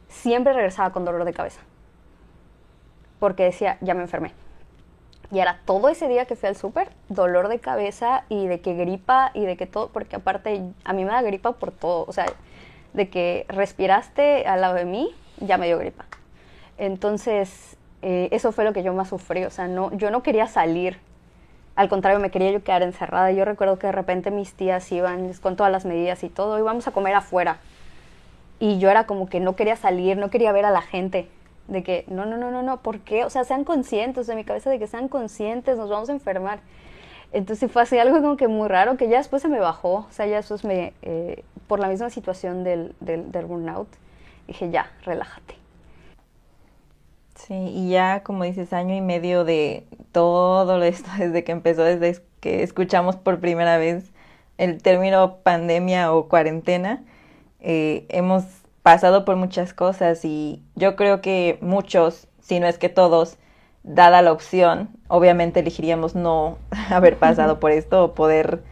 siempre regresaba con dolor de cabeza. Porque decía, ya me enfermé. Y era todo ese día que fui al súper, dolor de cabeza y de que gripa y de que todo, porque aparte a mí me da gripa por todo. O sea, de que respiraste al lado de mí, ya me dio gripa. Entonces, eh, eso fue lo que yo más sufrí. O sea, no, yo no quería salir. Al contrario, me quería yo quedar encerrada. Yo recuerdo que de repente mis tías iban con todas las medidas y todo, íbamos a comer afuera. Y yo era como que no quería salir, no quería ver a la gente. De que, no, no, no, no, no, ¿por qué? O sea, sean conscientes, de mi cabeza de que sean conscientes, nos vamos a enfermar. Entonces fue así algo como que muy raro, que ya después se me bajó, o sea, ya después me, eh, por la misma situación del, del, del burnout, dije, ya, relájate. Sí, y ya como dices, año y medio de todo esto, desde que empezó, desde que escuchamos por primera vez el término pandemia o cuarentena, eh, hemos pasado por muchas cosas y yo creo que muchos, si no es que todos, dada la opción, obviamente elegiríamos no haber pasado por esto o poder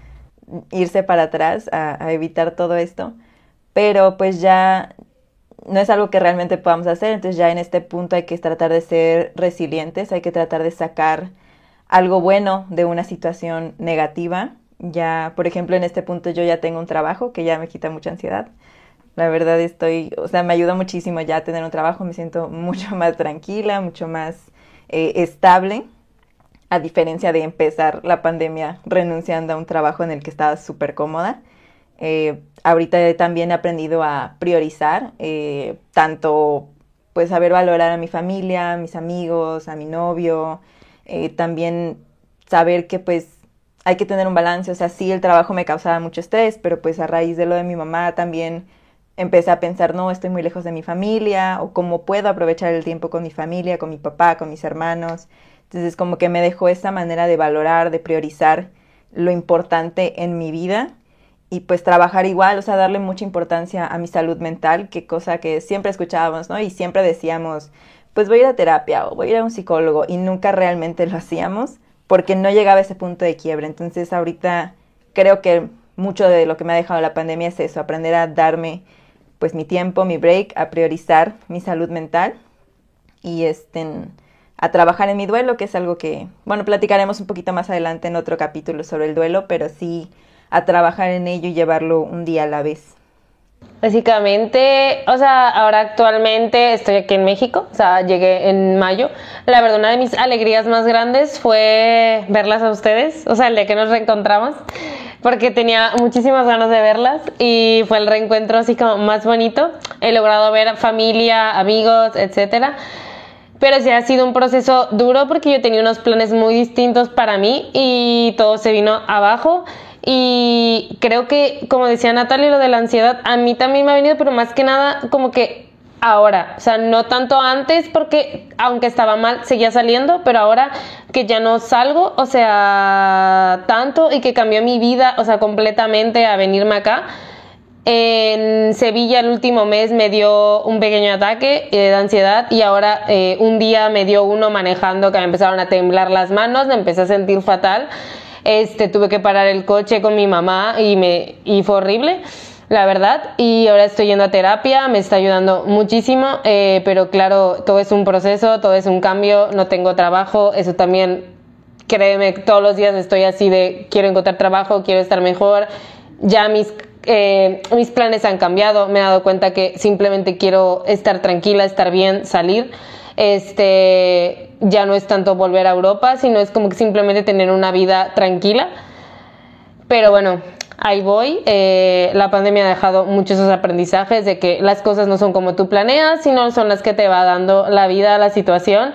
irse para atrás a, evitar todo esto, pero pues ya no es algo que realmente podamos hacer, entonces ya en este punto hay que tratar de ser resilientes, hay que tratar de sacar algo bueno de una situación negativa. Ya, por ejemplo, en este punto yo ya tengo un trabajo que ya me quita mucha ansiedad. La verdad estoy, o sea, me ayuda muchísimo ya tener un trabajo, me siento mucho más tranquila, mucho más eh, estable a diferencia de empezar la pandemia renunciando a un trabajo en el que estaba súper cómoda. Eh, ahorita también he aprendido a priorizar, eh, tanto pues saber valorar a mi familia, a mis amigos, a mi novio, eh, también saber que pues hay que tener un balance, o sea, sí el trabajo me causaba mucho estrés, pero pues a raíz de lo de mi mamá también empecé a pensar, no, estoy muy lejos de mi familia, o cómo puedo aprovechar el tiempo con mi familia, con mi papá, con mis hermanos. Entonces como que me dejó esa manera de valorar, de priorizar lo importante en mi vida y pues trabajar igual, o sea, darle mucha importancia a mi salud mental, que cosa que siempre escuchábamos, ¿no? Y siempre decíamos, pues voy a ir a terapia o voy a ir a un psicólogo y nunca realmente lo hacíamos porque no llegaba a ese punto de quiebre. Entonces ahorita creo que mucho de lo que me ha dejado la pandemia es eso, aprender a darme pues mi tiempo, mi break, a priorizar mi salud mental y este a trabajar en mi duelo, que es algo que, bueno, platicaremos un poquito más adelante en otro capítulo sobre el duelo, pero sí a trabajar en ello y llevarlo un día a la vez. Básicamente, o sea, ahora actualmente estoy aquí en México, o sea, llegué en mayo. La verdad, una de mis alegrías más grandes fue verlas a ustedes, o sea, el día que nos reencontramos, porque tenía muchísimas ganas de verlas y fue el reencuentro así como más bonito. He logrado ver familia, amigos, etcétera. Pero sí ha sido un proceso duro porque yo tenía unos planes muy distintos para mí y todo se vino abajo. Y creo que, como decía Natalia, lo de la ansiedad a mí también me ha venido, pero más que nada como que ahora, o sea, no tanto antes porque aunque estaba mal seguía saliendo, pero ahora que ya no salgo, o sea, tanto y que cambió mi vida, o sea, completamente a venirme acá en Sevilla el último mes me dio un pequeño ataque eh, de ansiedad y ahora eh, un día me dio uno manejando que me empezaron a temblar las manos, me empecé a sentir fatal. Este, tuve que parar el coche con mi mamá y, me, y fue horrible la verdad. Y ahora estoy yendo a terapia, me está ayudando muchísimo, eh, pero claro, todo es un proceso, todo es un cambio, no tengo trabajo, eso también, créeme, todos los días estoy así de quiero encontrar trabajo, quiero estar mejor, ya mis... Eh, mis planes han cambiado, me he dado cuenta que simplemente quiero estar tranquila, estar bien, salir. Este, ya no es tanto volver a Europa, sino es como que simplemente tener una vida tranquila. Pero bueno, ahí voy. Eh, la pandemia ha dejado muchos aprendizajes de que las cosas no son como tú planeas, sino son las que te va dando la vida, la situación.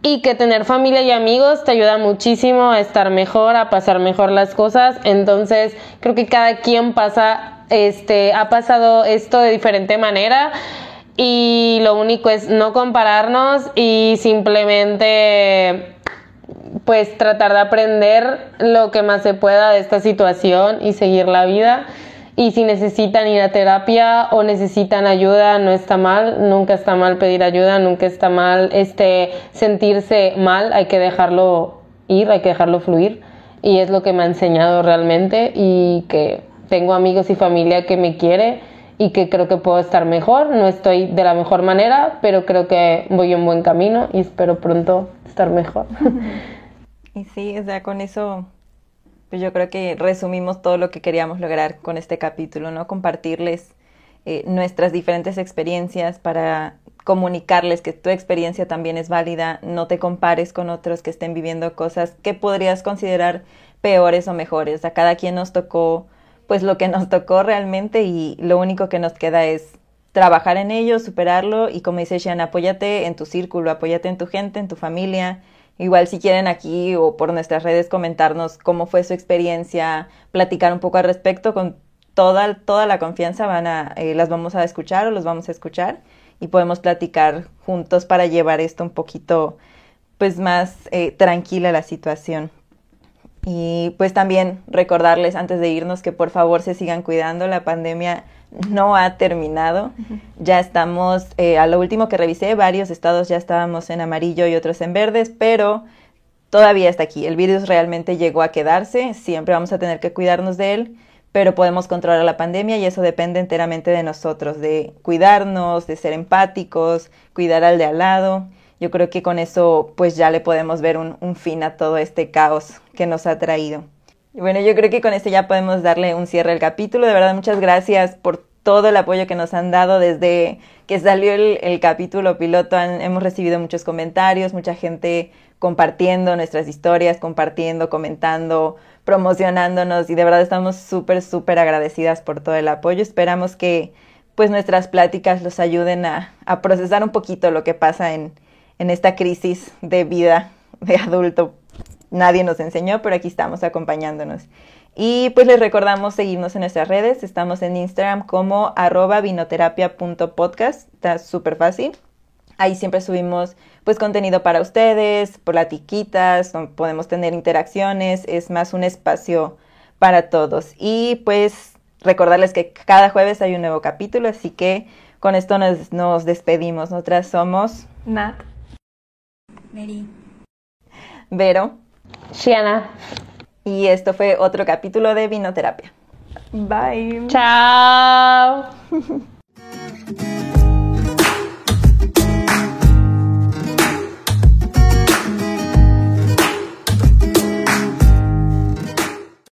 Y que tener familia y amigos te ayuda muchísimo a estar mejor, a pasar mejor las cosas. Entonces, creo que cada quien pasa, este, ha pasado esto de diferente manera. Y lo único es no compararnos y simplemente pues tratar de aprender lo que más se pueda de esta situación y seguir la vida. Y si necesitan ir a terapia o necesitan ayuda, no está mal, nunca está mal pedir ayuda, nunca está mal este sentirse mal, hay que dejarlo ir, hay que dejarlo fluir. Y es lo que me ha enseñado realmente y que tengo amigos y familia que me quiere y que creo que puedo estar mejor. No estoy de la mejor manera, pero creo que voy en buen camino y espero pronto estar mejor. Y sí, o sea, con eso, pues yo creo que resumimos todo lo que queríamos lograr con este capítulo, ¿no? Compartirles eh, nuestras diferentes experiencias para comunicarles que tu experiencia también es válida, no te compares con otros que estén viviendo cosas que podrías considerar peores o mejores. A cada quien nos tocó pues lo que nos tocó realmente y lo único que nos queda es trabajar en ello, superarlo y como dice Shan, apóyate en tu círculo, apóyate en tu gente, en tu familia, Igual si quieren aquí o por nuestras redes comentarnos cómo fue su experiencia, platicar un poco al respecto, con toda, toda la confianza van a, eh, las vamos a escuchar o los vamos a escuchar y podemos platicar juntos para llevar esto un poquito pues más eh, tranquila la situación. Y pues también recordarles antes de irnos que por favor se sigan cuidando, la pandemia no ha terminado. Ya estamos, eh, a lo último que revisé, varios estados ya estábamos en amarillo y otros en verdes, pero todavía está aquí. El virus realmente llegó a quedarse, siempre vamos a tener que cuidarnos de él, pero podemos controlar la pandemia y eso depende enteramente de nosotros, de cuidarnos, de ser empáticos, cuidar al de al lado. Yo creo que con eso pues ya le podemos ver un, fin a todo este caos que nos ha traído. Y bueno, yo creo que con esto ya podemos darle un cierre al capítulo. De verdad, muchas gracias por todo el apoyo que nos han dado desde que salió el, capítulo piloto. hemos recibido muchos comentarios, mucha gente compartiendo nuestras historias, compartiendo, comentando, promocionándonos y de verdad estamos súper, súper agradecidas por todo el apoyo. Esperamos que pues nuestras pláticas los ayuden a, a procesar un poquito lo que pasa en, en esta crisis de vida de adulto nadie nos enseñó, pero aquí estamos acompañándonos. Y pues les recordamos seguirnos en nuestras redes. Estamos en Instagram como arroba vinoterapia.podcast. Está súper fácil. Ahí siempre subimos pues contenido para ustedes, platiquitas, podemos tener interacciones. Es más un espacio para todos. Y pues recordarles que cada jueves hay un nuevo capítulo, así que con esto nos, nos despedimos. Nosotras somos Nat. Mary. Vero. Shiana. Y esto fue otro capítulo de Vinoterapia. Bye. Chao.